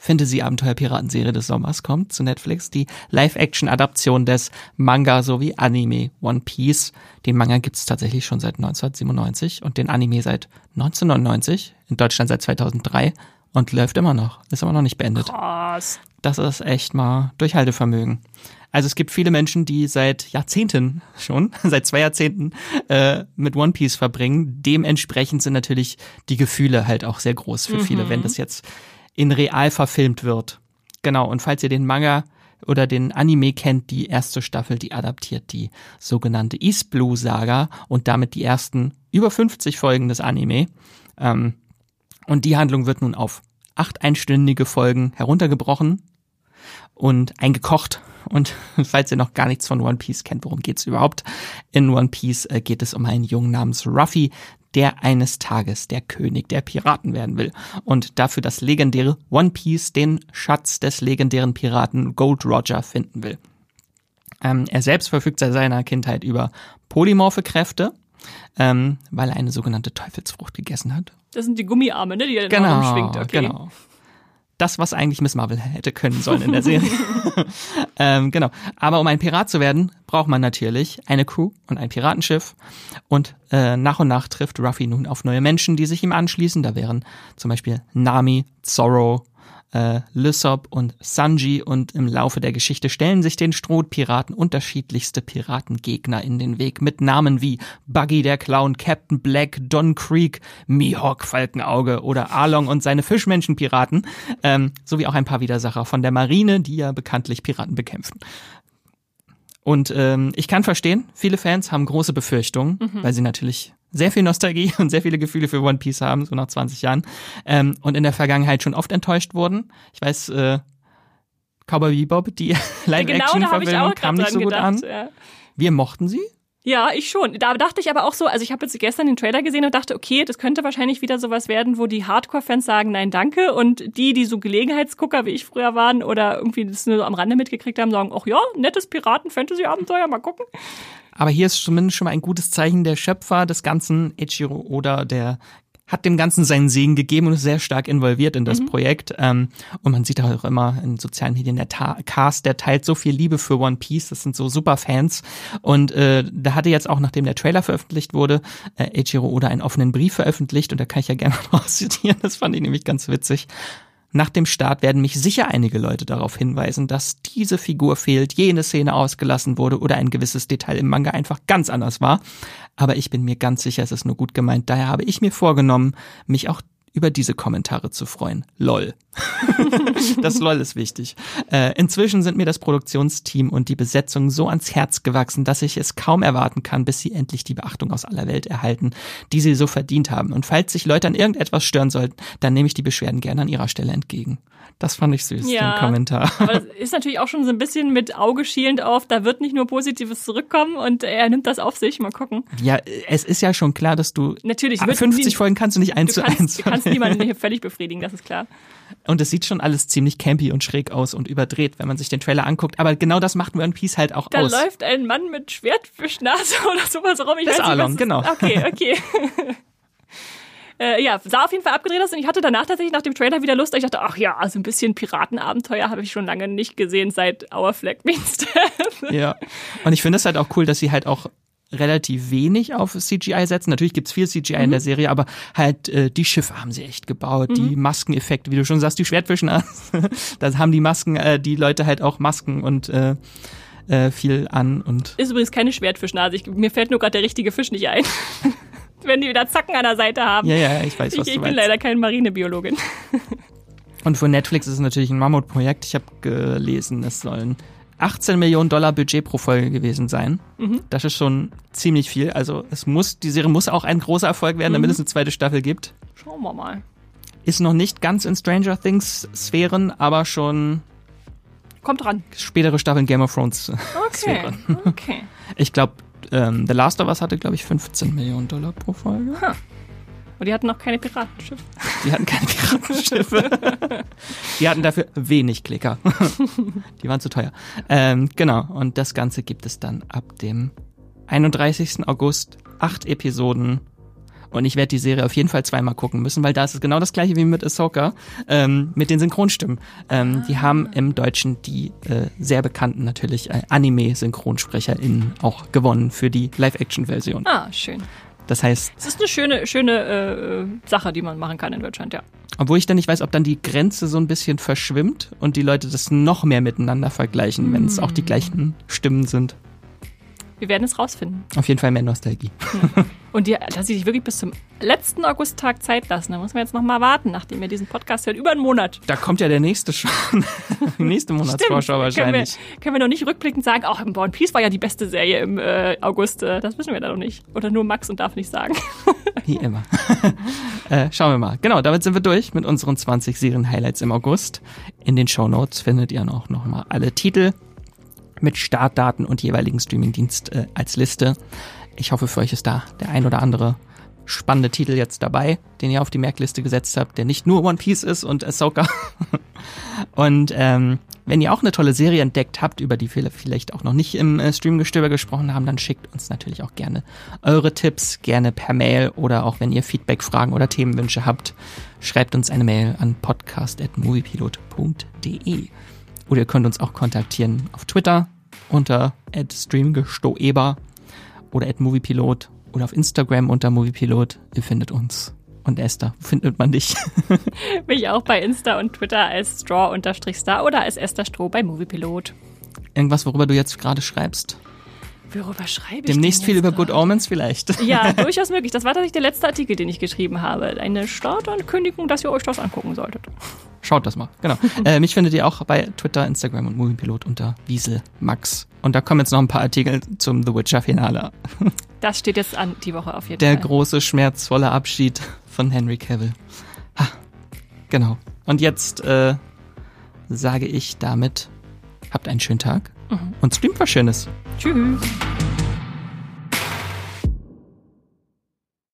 Fantasy-Abenteuer-Piratenserie des Sommers kommt zu Netflix. Die Live-Action-Adaption des Manga sowie Anime One Piece. Den Manga gibt es tatsächlich schon seit 1997 und den Anime seit 1999. In Deutschland seit 2003 und läuft immer noch. Ist immer noch nicht beendet. Krass. Das ist echt mal Durchhaltevermögen. Also es gibt viele Menschen, die seit Jahrzehnten schon, seit zwei Jahrzehnten äh, mit One Piece verbringen. Dementsprechend sind natürlich die Gefühle halt auch sehr groß für viele, wenn das jetzt in real verfilmt wird. Genau, und falls ihr den Manga oder den Anime kennt, die erste Staffel, die adaptiert die sogenannte East Blue Saga und damit die ersten über 50 Folgen des Anime. Ähm, und die Handlung wird nun auf acht einstündige Folgen heruntergebrochen und eingekocht. Und falls ihr noch gar nichts von One Piece kennt, worum geht's überhaupt? In One Piece äh, geht es um einen Jungen namens Ruffy, der eines Tages der König der Piraten werden will und dafür das legendäre One Piece, den Schatz des legendären Piraten Gold Roger finden will. Ähm, er selbst verfügt seit seiner Kindheit über polymorphe Kräfte, ähm, weil er eine sogenannte Teufelsfrucht gegessen hat. Das sind die Gummiarme, ne, die er Genau, rumschwingt. Okay. genau. Das, was eigentlich Miss Marvel hätte können sollen in der Serie. ähm, genau. Aber um ein Pirat zu werden, braucht man natürlich eine Crew und ein Piratenschiff. Und äh, nach und nach trifft Ruffy nun auf neue Menschen, die sich ihm anschließen. Da wären zum Beispiel Nami, Zorro, äh, Lysop und Sanji und im Laufe der Geschichte stellen sich den Strohpiraten unterschiedlichste Piratengegner in den Weg mit Namen wie Buggy der Clown, Captain Black, Don Creek, Mihawk Falkenauge oder Arlong und seine Fischmenschenpiraten, ähm, sowie auch ein paar Widersacher von der Marine, die ja bekanntlich Piraten bekämpfen. Und ähm, ich kann verstehen, viele Fans haben große Befürchtungen, weil sie natürlich sehr viel Nostalgie und sehr viele Gefühle für One Piece haben, so nach 20 Jahren, ähm, und in der Vergangenheit schon oft enttäuscht wurden. Ich weiß, äh, Cowboy Bebop, die Genau, Live-Action-Verfilmung auch kam nicht so gut gedacht. an. Ja. Wir mochten sie. Ja, ich schon. Da dachte ich aber auch so, also ich habe jetzt gestern den Trailer gesehen und dachte, okay, das könnte wahrscheinlich wieder sowas werden, wo die Hardcore-Fans sagen, nein, danke. Und die, die so Gelegenheitsgucker wie ich früher waren oder irgendwie das nur so am Rande mitgekriegt haben, sagen, ach ja, nettes Piraten-Fantasy-Abenteuer, mal gucken. Aber hier ist zumindest schon mal ein gutes Zeichen. Der Schöpfer des ganzen Ichiro Oda, der hat dem Ganzen seinen Segen gegeben und ist sehr stark involviert in das Projekt. Ähm, und man sieht auch immer in sozialen Medien, der Ta Cast, der teilt so viel Liebe für One Piece. Das sind so super Fans. Und äh, da hatte jetzt auch, nachdem der Trailer veröffentlicht wurde, äh, Ichiro Oda einen offenen Brief veröffentlicht. Und da kann ich ja gerne mal zitieren. Das fand ich nämlich ganz witzig. Nach dem Start werden mich sicher einige Leute darauf hinweisen, dass diese Figur fehlt, jene Szene ausgelassen wurde oder ein gewisses Detail im Manga einfach ganz anders war. Aber ich bin mir ganz sicher, es ist nur gut gemeint. Daher habe ich mir vorgenommen, mich auch über diese Kommentare zu freuen. LOL. das LOL ist wichtig. Äh, inzwischen sind mir das Produktionsteam und die Besetzung so ans Herz gewachsen, dass ich es kaum erwarten kann, bis sie endlich die Beachtung aus aller Welt erhalten, die sie so verdient haben. Und falls sich Leute an irgendetwas stören sollten, dann nehme ich die Beschwerden gerne an ihrer Stelle entgegen. Das fand ich süß, Ja. den Kommentar. Aber das ist natürlich auch schon so ein bisschen mit Auge schielend auf, da wird nicht nur Positives zurückkommen und er nimmt das auf sich. Mal gucken. Ja, es ist ja schon klar, dass du Natürlich, Ah, wird 50 nie- Folgen kannst du nicht eins Du zu eins. kannst, du kannst niemanden hier völlig befriedigen, das ist klar. Und es sieht schon alles ziemlich campy und schräg aus und überdreht, wenn man sich den Trailer anguckt. Aber genau das macht One Piece halt auch Da aus. läuft ein Mann mit Schwertfischnase oder sowas rum. Ich Das weiß nicht, Arlong, was genau. Okay, okay. Äh, ja, sah auf jeden Fall abgedreht aus und ich hatte danach tatsächlich nach dem Trailer wieder Lust. Ich dachte, ach ja, also ein bisschen Piratenabenteuer habe ich schon lange nicht gesehen seit Our Flag Means Death. Ja. Und ich finde es halt auch cool, dass sie halt auch relativ wenig auf CGI setzen. Natürlich gibt's viel CGI in der Serie, aber halt äh, die Schiffe haben sie echt gebaut, die Maskeneffekte, wie du schon sagst, die Schwertfischen, da haben die Masken, äh, die Leute halt auch Masken und äh, äh, viel an und Ist übrigens keine Schwertfischnase. Ich, mir fällt nur gerade der richtige Fisch nicht ein. Wenn die wieder Zacken an der Seite haben. ja, ja, ich weiß, ich was ich du bin meinst. leider keine Marinebiologin. Und für Netflix ist es natürlich ein Mammutprojekt. Ich habe gelesen, es sollen 18 Millionen Dollar Budget pro Folge gewesen sein. Mhm. Das ist schon ziemlich viel. Also es muss, die Serie muss auch ein großer Erfolg werden, damit mhm. es eine zweite Staffel gibt. Schauen wir mal. Ist noch nicht ganz in Stranger Things Sphären, aber schon. Kommt dran. Spätere Staffeln Game of Thrones okay. Sphären. Okay. Ich glaube, ähm, The Last of Us hatte, glaube ich, 15 Millionen Dollar pro Folge. Huh. Und die hatten noch keine Piratenschiffe. Die hatten keine Piratenschiffe. die hatten dafür wenig Klicker. die waren zu teuer. Ähm, genau. Und das Ganze gibt es dann ab dem 31. August. Acht Episoden. Und ich werde die Serie auf jeden Fall zweimal gucken müssen, weil da ist es genau das gleiche wie mit Ahsoka, ähm, mit den Synchronstimmen. Ähm, die haben im Deutschen die äh, sehr bekannten natürlich äh, Anime-SynchronsprecherInnen auch gewonnen für die Live-Action-Version. Ah, schön. Das heißt. Es ist eine schöne, schöne äh, Sache, die man machen kann in Deutschland, ja. Obwohl ich dann nicht weiß, ob dann die Grenze so ein bisschen verschwimmt und die Leute das noch mehr miteinander vergleichen, mm. wenn es auch die gleichen Stimmen sind. Wir werden es rausfinden. Auf jeden Fall mehr Nostalgie. Ja. Und die, dass sie sich wirklich bis zum letzten Augusttag Zeit lassen. Da muss man jetzt noch mal warten, nachdem ihr diesen Podcast hört. Über einen Monat. Da kommt ja der nächste schon. die nächste Monatsvorschau wahrscheinlich. Können wir, können wir noch nicht rückblickend sagen, auch im One Piece war ja die beste Serie im äh, August. Äh, das wissen wir da noch nicht. Oder nur Max und darf nicht sagen. Wie immer. äh, schauen wir mal. Genau, damit sind wir durch mit unseren 20 Serien-Highlights im August. In den Show Notes findet ihr auch noch mal alle Titel mit Startdaten und jeweiligen Streamingdienst äh, als Liste. Ich hoffe, für euch ist da der ein oder andere spannende Titel jetzt dabei, den ihr auf die Merkliste gesetzt habt, der nicht nur One Piece ist und Ahsoka. und ähm, wenn ihr auch eine tolle Serie entdeckt habt, über die wir vielleicht auch noch nicht im äh, Streamgestöber gesprochen haben, dann schickt uns natürlich auch gerne eure Tipps, gerne per Mail oder auch wenn ihr Feedback, Fragen oder Themenwünsche habt, schreibt uns eine Mail an podcast.moviepilot.de. Oder ihr könnt uns auch kontaktieren auf Twitter unter streamgestoeber oder moviepilot oder auf Instagram unter moviepilot. Ihr findet uns. Und Esther, wo findet man dich? Mich auch bei Insta und Twitter als straw-star oder als Esther Stroh bei Moviepilot. Irgendwas, worüber du jetzt gerade schreibst? Worüber schreibe ich Demnächst viel über Good Omens vielleicht. Ja, durchaus möglich. Das war tatsächlich der letzte Artikel, den ich geschrieben habe. Eine Startankündigung, dass ihr euch das angucken solltet. Schaut das mal, genau. äh, mich findet ihr auch bei Twitter, Instagram und Moviepilot unter Wiesel Max. Und da kommen jetzt noch ein paar Artikel zum The Witcher Finale. Das steht jetzt an die Woche auf jeden Der Fall. Der große, schmerzvolle Abschied von Henry Cavill. Ha, genau. Und jetzt äh, sage ich damit, habt einen schönen Tag mhm. und streamt was Schönes. Tschüss.